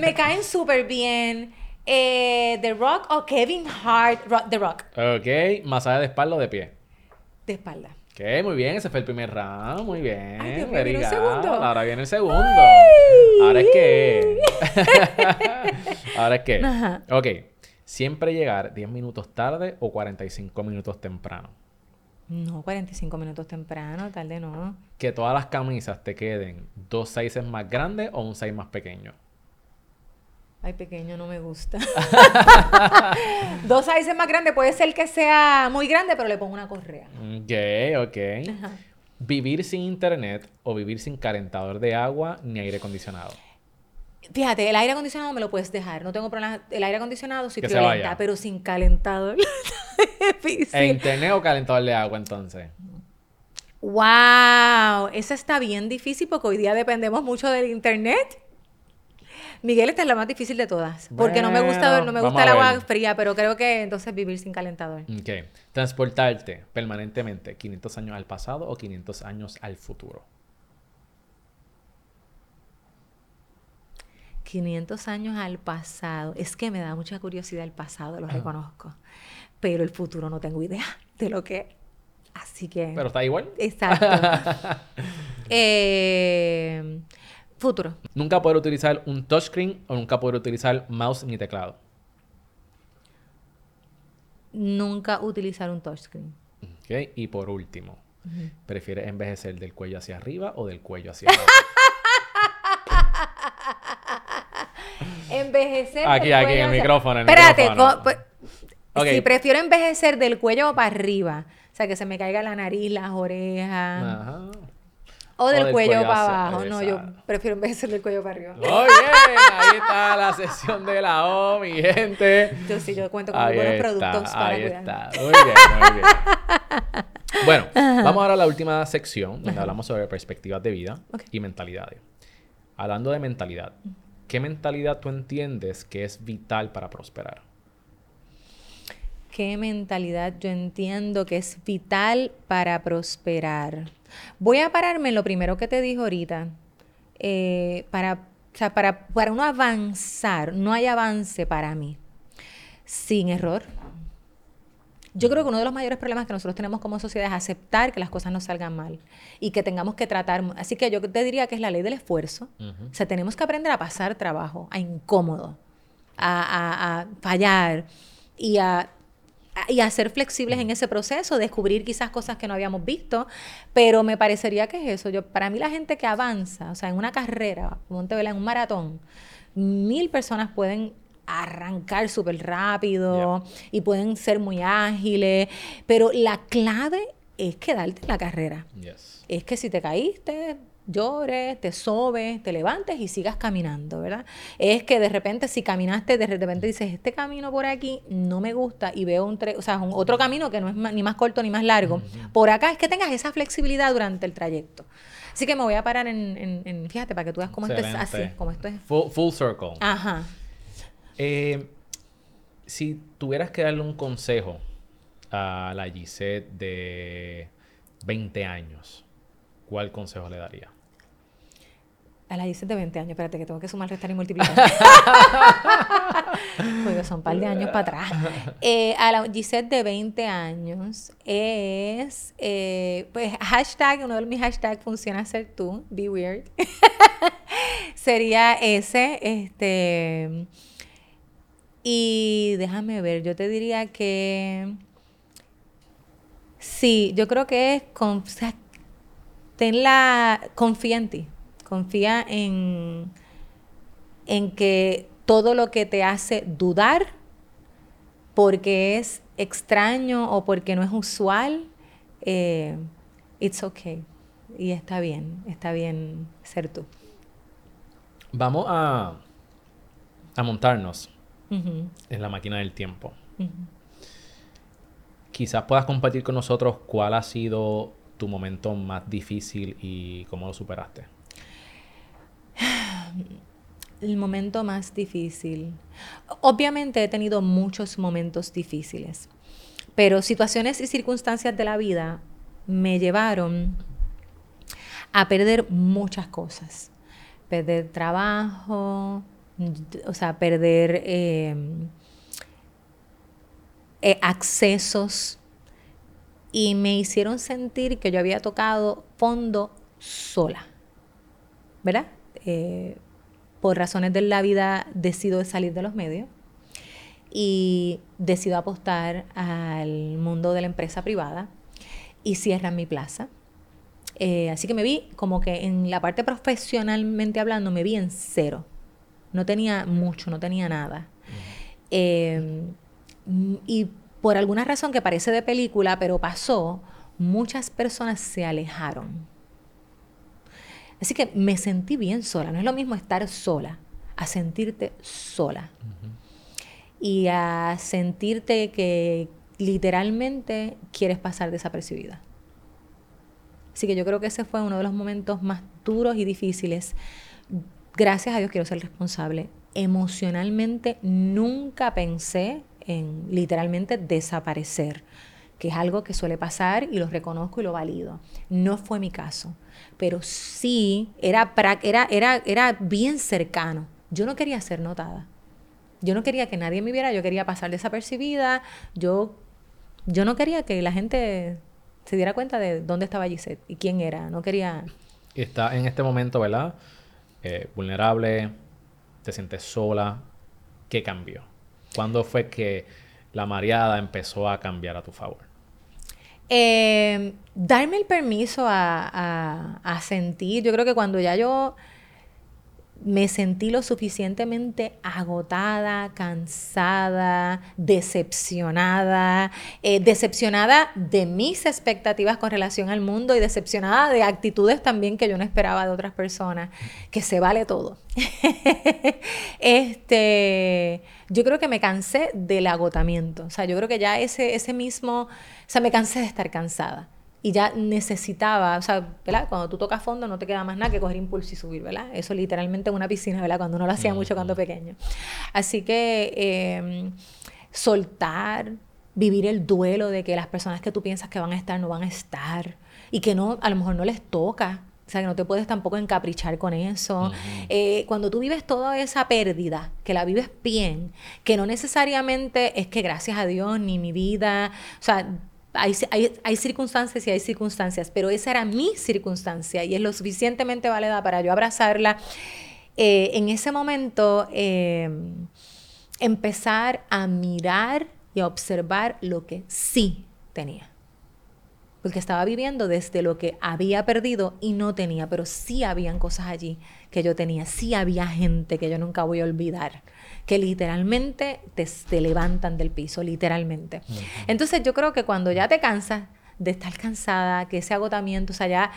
me caen súper bien. Eh, The Rock o Kevin Hart. The Rock, Ok, masaje de espalda o de pie. de espalda. Ok, muy bien, ese fue el primer round, muy bien. Ay, Dios ¿viene segundo? Ahora viene el segundo. Ahora es que. Ahora es que. Ajá. Ok, siempre llegar 10 minutos tarde o 45 minutos temprano. No, 45 minutos temprano, tarde no. Que todas las camisas te queden dos sizes más grandes o un size más pequeño. Ay, pequeño, no me gusta. Dos sizes más grandes, puede ser que sea muy grande, pero le pongo una correa. Ok, ok. Ajá. Vivir sin internet o vivir sin calentador de agua ni aire acondicionado. Fíjate, el aire acondicionado me lo puedes dejar, no tengo problema. El aire acondicionado sí Que vaya. pero sin calentador. Difícil. ¿E internet o calentador de agua entonces? Wow, esa está bien difícil porque hoy día dependemos mucho del internet. Miguel, esta es la más difícil de todas. Porque no me gusta, no me gusta el agua fría, pero creo que entonces vivir sin calentador. Ok. Transportarte permanentemente 500 años al pasado o 500 años al futuro. 500 años al pasado. Es que me da mucha curiosidad el pasado, lo reconozco. Pero el futuro no tengo idea de lo que es. Así que... Pero está igual. Exacto. Eh, futuro. Nunca poder utilizar un touchscreen o nunca poder utilizar mouse ni teclado. Nunca utilizar un touchscreen. Ok. Y por último, ¿prefieres envejecer del cuello hacia arriba o del cuello hacia abajo? Envejecer. Aquí, del aquí, cuello en el micrófono, en el Espérate, micrófono. co- pues, Ok. si prefiero envejecer del cuello para arriba, o sea, que se me caiga la nariz, las orejas, Ajá. O del, del cuello, cuello para hacia- abajo. No, yo prefiero envejecer del cuello para arriba. Muy bien, ahí está la sesión de la O, mi gente. Yo sí, yo cuento con Ahí buenos está, productos para ahí está. Muy bien, muy bien. Bueno, vamos ahora a la última sección donde hablamos sobre perspectivas de vida y mentalidades. Hablando de mentalidad, ¿qué mentalidad tú entiendes que es vital para prosperar? ¿Qué mentalidad yo entiendo que es vital para prosperar? Voy a pararme en lo primero que te dije ahorita. Eh, para, o sea, para, para uno avanzar, no hay avance para mí sin error. Yo creo que uno de los mayores problemas que nosotros tenemos como sociedad es aceptar que las cosas nos salgan mal y que tengamos que tratar. Así que yo te diría que es la ley del esfuerzo. O sea, tenemos que aprender a pasar trabajo, a incómodo, a, a- a fallar y a- y a ser flexibles en ese proceso, descubrir quizás cosas que no habíamos visto, pero me parecería que es eso. Yo, para mí la gente que avanza, o sea, en una carrera, ponte, ¿verdad? en un maratón, mil personas pueden arrancar súper rápido y pueden ser muy ágiles, pero la clave es quedarte en la carrera Yes. es que si te caíste, llores, te sobes, te levantes y sigas caminando, ¿verdad? Es que de repente si caminaste, de repente dices, este camino por aquí no me gusta y veo un, o sea, un- otro camino que no es ni más corto ni más largo. Por acá es que tengas esa flexibilidad durante el trayecto. Así que me voy a parar en, en- en- fíjate, para que tú veas cómo esto es así, cómo esto es. Full, full circle. Ajá. Eh, si tuvieras que darle un consejo a la Gisette de 20 años, ¿cuál consejo le daría? A la dices de 20 años, espérate que tengo que sumar, restar y multiplicar. Porque son un par de años para atrás. Eh, a la Gisette de 20 años es, eh, pues, hashtag, uno de mis hashtags funciona ser tú, be weird. Sería ese, este... Y déjame ver, yo te diría que... Sí, yo creo que es... Con, o sea, ten la... Confía en ti. Confía en, en que todo lo que te hace dudar porque es extraño o porque no es usual, eh, it's okay. Y está bien, está bien ser tú. Vamos a, a montarnos en la máquina del tiempo. Quizás puedas compartir con nosotros cuál ha sido tu momento más difícil y cómo lo superaste. El momento más difícil. Obviamente he tenido muchos momentos difíciles, pero situaciones y circunstancias de la vida me llevaron a perder muchas cosas. Perder trabajo, o sea, perder em, eh, accesos y me hicieron sentir que yo había tocado fondo sola, ¿verdad? Eh, por razones de la vida decido salir de los medios y decido apostar al mundo de la empresa privada y cierran mi plaza. Eh, así que me vi como que en la parte profesionalmente hablando, me vi en cero. No tenía mucho, no tenía nada. Em, y por alguna razón que parece de película, pero pasó, muchas personas se alejaron. Así que me sentí bien sola. No es lo mismo estar sola a sentirte sola. Y a sentirte que literalmente quieres pasar desapercibida. Así que yo creo que ese fue uno de los momentos más duros y difíciles. Gracias a Dios quiero ser responsable. Emocionalmente nunca pensé en literalmente desaparecer, que es algo que suele pasar y lo reconozco y lo valido. No fue mi caso, pero sí era, era, era, era bien cercano. Yo no quería ser notada. Yo no quería que nadie me viera, yo quería pasar desapercibida, yo, yo no quería que la gente se diera cuenta de dónde estaba Gisette y quién era. No quería... Está en este momento, ¿verdad? Eh, vulnerable, te sientes sola. ¿Qué cambió? ¿Cuándo fue que la mareada empezó a cambiar a tu favor? Eh, darme el permiso a, a sentir. Yo creo que cuando ya yo me sentí lo suficientemente agotada, cansada, decepcionada, eh, decepcionada de mis expectativas con relación al mundo y decepcionada de actitudes también que yo no esperaba de otras personas, que se vale todo. este, yo creo que me cansé del agotamiento, o sea, yo creo que ya ese, ese mismo, o sea, me cansé de estar cansada y ya necesitaba, o sea, ¿verdad? Cuando tú tocas fondo no te queda más nada que coger impulso y subir, ¿verdad? Eso literalmente en una piscina, ¿verdad? Cuando uno lo hacía mucho cuando pequeño. Así que em, soltar, vivir el duelo de que las personas que tú piensas que van a estar no van a estar y que no, a lo mejor no les toca. O sea, que no te puedes tampoco encaprichar con eso. Eh, cuando tú vives toda esa pérdida, que la vives bien, que no necesariamente es que gracias a Dios ni mi vida, o sea, hay, circunstancias y hay circunstancias, pero esa era mi circunstancia y es lo suficientemente válida para yo abrazarla. Eh, en ese momento, eh, empezar a mirar y a observar lo que sí tenía. Porque estaba viviendo desde lo que había perdido y no tenía, pero sí habían cosas allí que yo tenía, sí había gente que yo nunca voy a olvidar que literalmente te, levantan del piso, literalmente. Entonces yo creo que cuando ya te cansas de estar cansada, que ese agotamiento, o sea, ya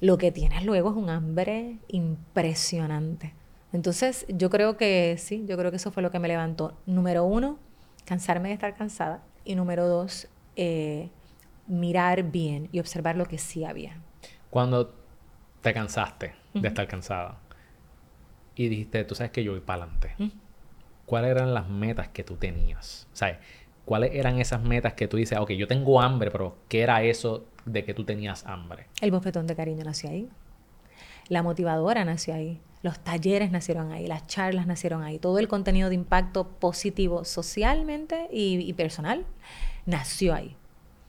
lo que tienes luego es un hambre impresionante. Entonces yo creo que sí, yo creo que eso fue lo que me levantó. Número uno, cansarme de estar cansada. Y número dos, eh, mirar bien y observar lo que sí había. Cuando te cansaste de estar cansada y dijiste, tú sabes que yo voy para adelante cuáles eran las metas que tú tenías. ¿Sabes? ¿Cuáles eran esas metas que tú dices, ok, yo tengo hambre, pero ¿qué era eso de que tú tenías hambre? El bofetón de cariño nació ahí. La motivadora nació ahí. Los talleres nacieron ahí. Las charlas nacieron ahí. Todo el contenido de impacto positivo socialmente y, personal nació ahí.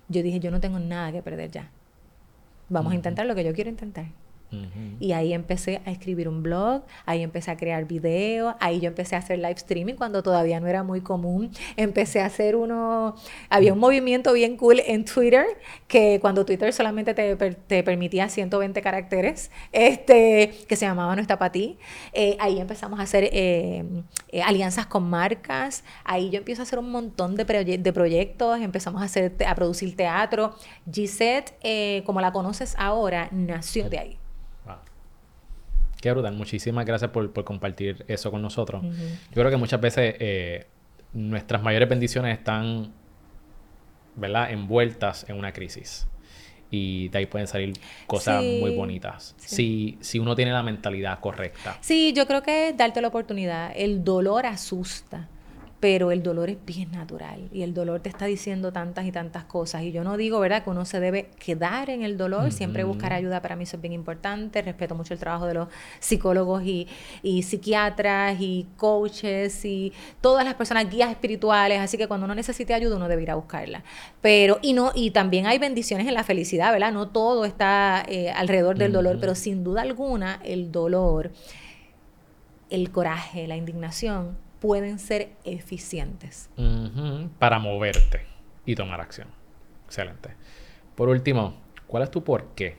Yo dije, yo no tengo nada que perder ya. Vamos a intentar lo que yo quiero intentar. Y ahí empecé a escribir un blog, ahí empecé a crear videos, ahí yo empecé a hacer live streaming cuando todavía no era muy común. Empecé a hacer uno, había un movimiento bien cool en Twitter, que cuando Twitter solamente te, te permitía 120 caracteres, este, que se llamaba No está para ti. Eh, ahí empezamos a hacer eh, eh, alianzas con marcas, ahí yo empiezo a hacer un montón de, de proyectos, empezamos a, hacer, a producir teatro. Gisette, como la conoces ahora, nació de ahí. Qué brutal. Muchísimas gracias por, compartir eso con nosotros. Yo creo que muchas veces eh, nuestras mayores bendiciones están, ¿verdad?, envueltas en una crisis. y de ahí pueden salir cosas Sí, muy bonitas. sí. Si, si uno tiene la mentalidad correcta. Sí, yo creo que es darte la oportunidad. El dolor asusta, pero el dolor es bien natural y el dolor te está diciendo tantas y tantas cosas. Y yo no digo, ¿verdad?, que uno se debe quedar en el dolor, siempre buscar ayuda para mí eso es bien importante. Respeto mucho el trabajo de los psicólogos y, y psiquiatras y coaches y todas las personas, guías espirituales. Así que cuando uno necesite ayuda, uno debe ir a buscarla. Pero, y no, y también hay bendiciones en la felicidad, ¿verdad? No todo está eh, alrededor del dolor, pero sin duda alguna el dolor el coraje, la indignación pueden ser eficientes. Para moverte y tomar acción. Excelente. Por último, ¿cuál es tu por qué?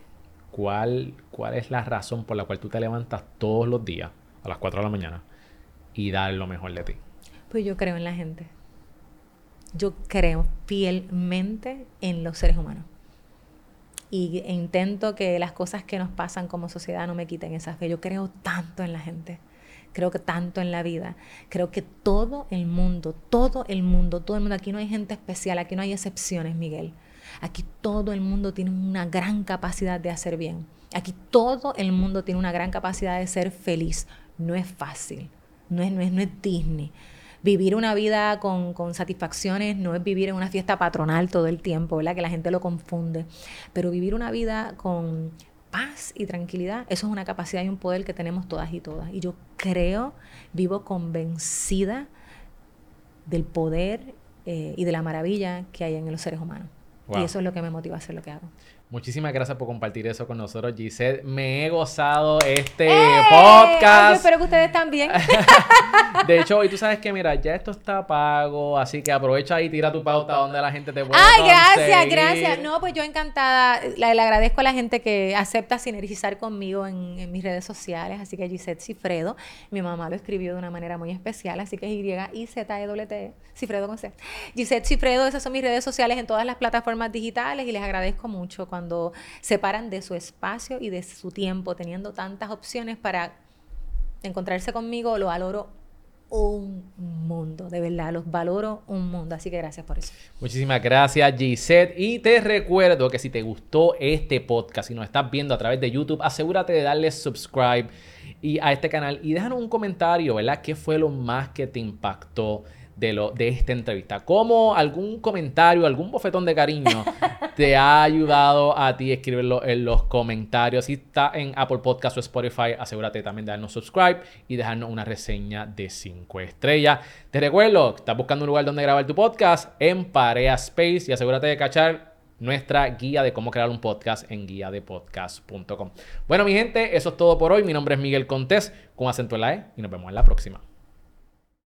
¿Cuál, ¿Cuál es la razón por la cual tú te levantas todos los días a las 4 de la mañana y dar lo mejor de ti? Pues yo creo en la gente. Yo creo fielmente en los seres humanos. Y e intento que las cosas que nos pasan como sociedad no me quiten esa fe. Yo creo tanto en la gente. Creo que tanto en la vida. Creo que todo el mundo, todo el mundo, todo el mundo, aquí no hay gente especial, aquí no hay excepciones, Miguel. Aquí todo el mundo tiene una gran capacidad de hacer bien. Aquí todo el mundo tiene una gran capacidad de ser feliz. No es fácil, no es, no es, no es Disney. Vivir una vida con, con satisfacciones no es vivir en una fiesta patronal todo el tiempo, ¿verdad? Que la gente lo confunde. Pero vivir una vida con paz y tranquilidad, eso es una capacidad y un poder que tenemos todas y todas. Y yo creo, vivo convencida del poder eh, y de la maravilla que hay en los seres humanos. Wow. Y eso es lo que me motiva a hacer lo que hago. Muchísimas gracias por compartir eso con nosotros, Giselle. Me he gozado este ¡Eh! Ay, podcast. espero que ustedes también. De hecho, y tú sabes que, mira, ya esto está pago, así que aprovecha y tira tu pauta donde la gente te puede Ay, gracias, conseguir. gracias. No, pues yo encantada. Le, le agradezco a la gente que acepta sinergizar conmigo en, en mis redes sociales. Así que Gisette Cifredo, mi mamá lo escribió de una manera muy especial, así que es Y-I-Z-E-W-T, E, Cifredo con C. Gisette Cifredo, esas son mis redes sociales en todas las plataformas digitales y les agradezco mucho cuando se paran de su espacio y de su tiempo, teniendo tantas opciones para encontrarse conmigo, lo valoro un mundo, de verdad, los valoro un mundo. Así que gracias por eso. Muchísimas gracias, Gisette. Y te recuerdo que si te gustó este podcast y nos estás viendo a través de YouTube, asegúrate de darle subscribe y a este canal y déjanos un comentario, ¿verdad? ¿Qué fue lo más que te impactó de, lo, de esta entrevista? ¿Cómo algún comentario, algún bofetón de cariño te ha ayudado a ti? Escribirlo en los comentarios. Si está en Apple Podcast o Spotify, asegúrate también de darnos subscribe y dejarnos una reseña de 5 estrellas. Te recuerdo, estás buscando un lugar donde grabar tu podcast en Parea Space y asegúrate de cachar nuestra guía de cómo crear un podcast en guiadepodcast.com. Bueno, mi gente, eso es todo por hoy. Mi nombre es Miguel Contés con acento en la E y nos vemos en la próxima.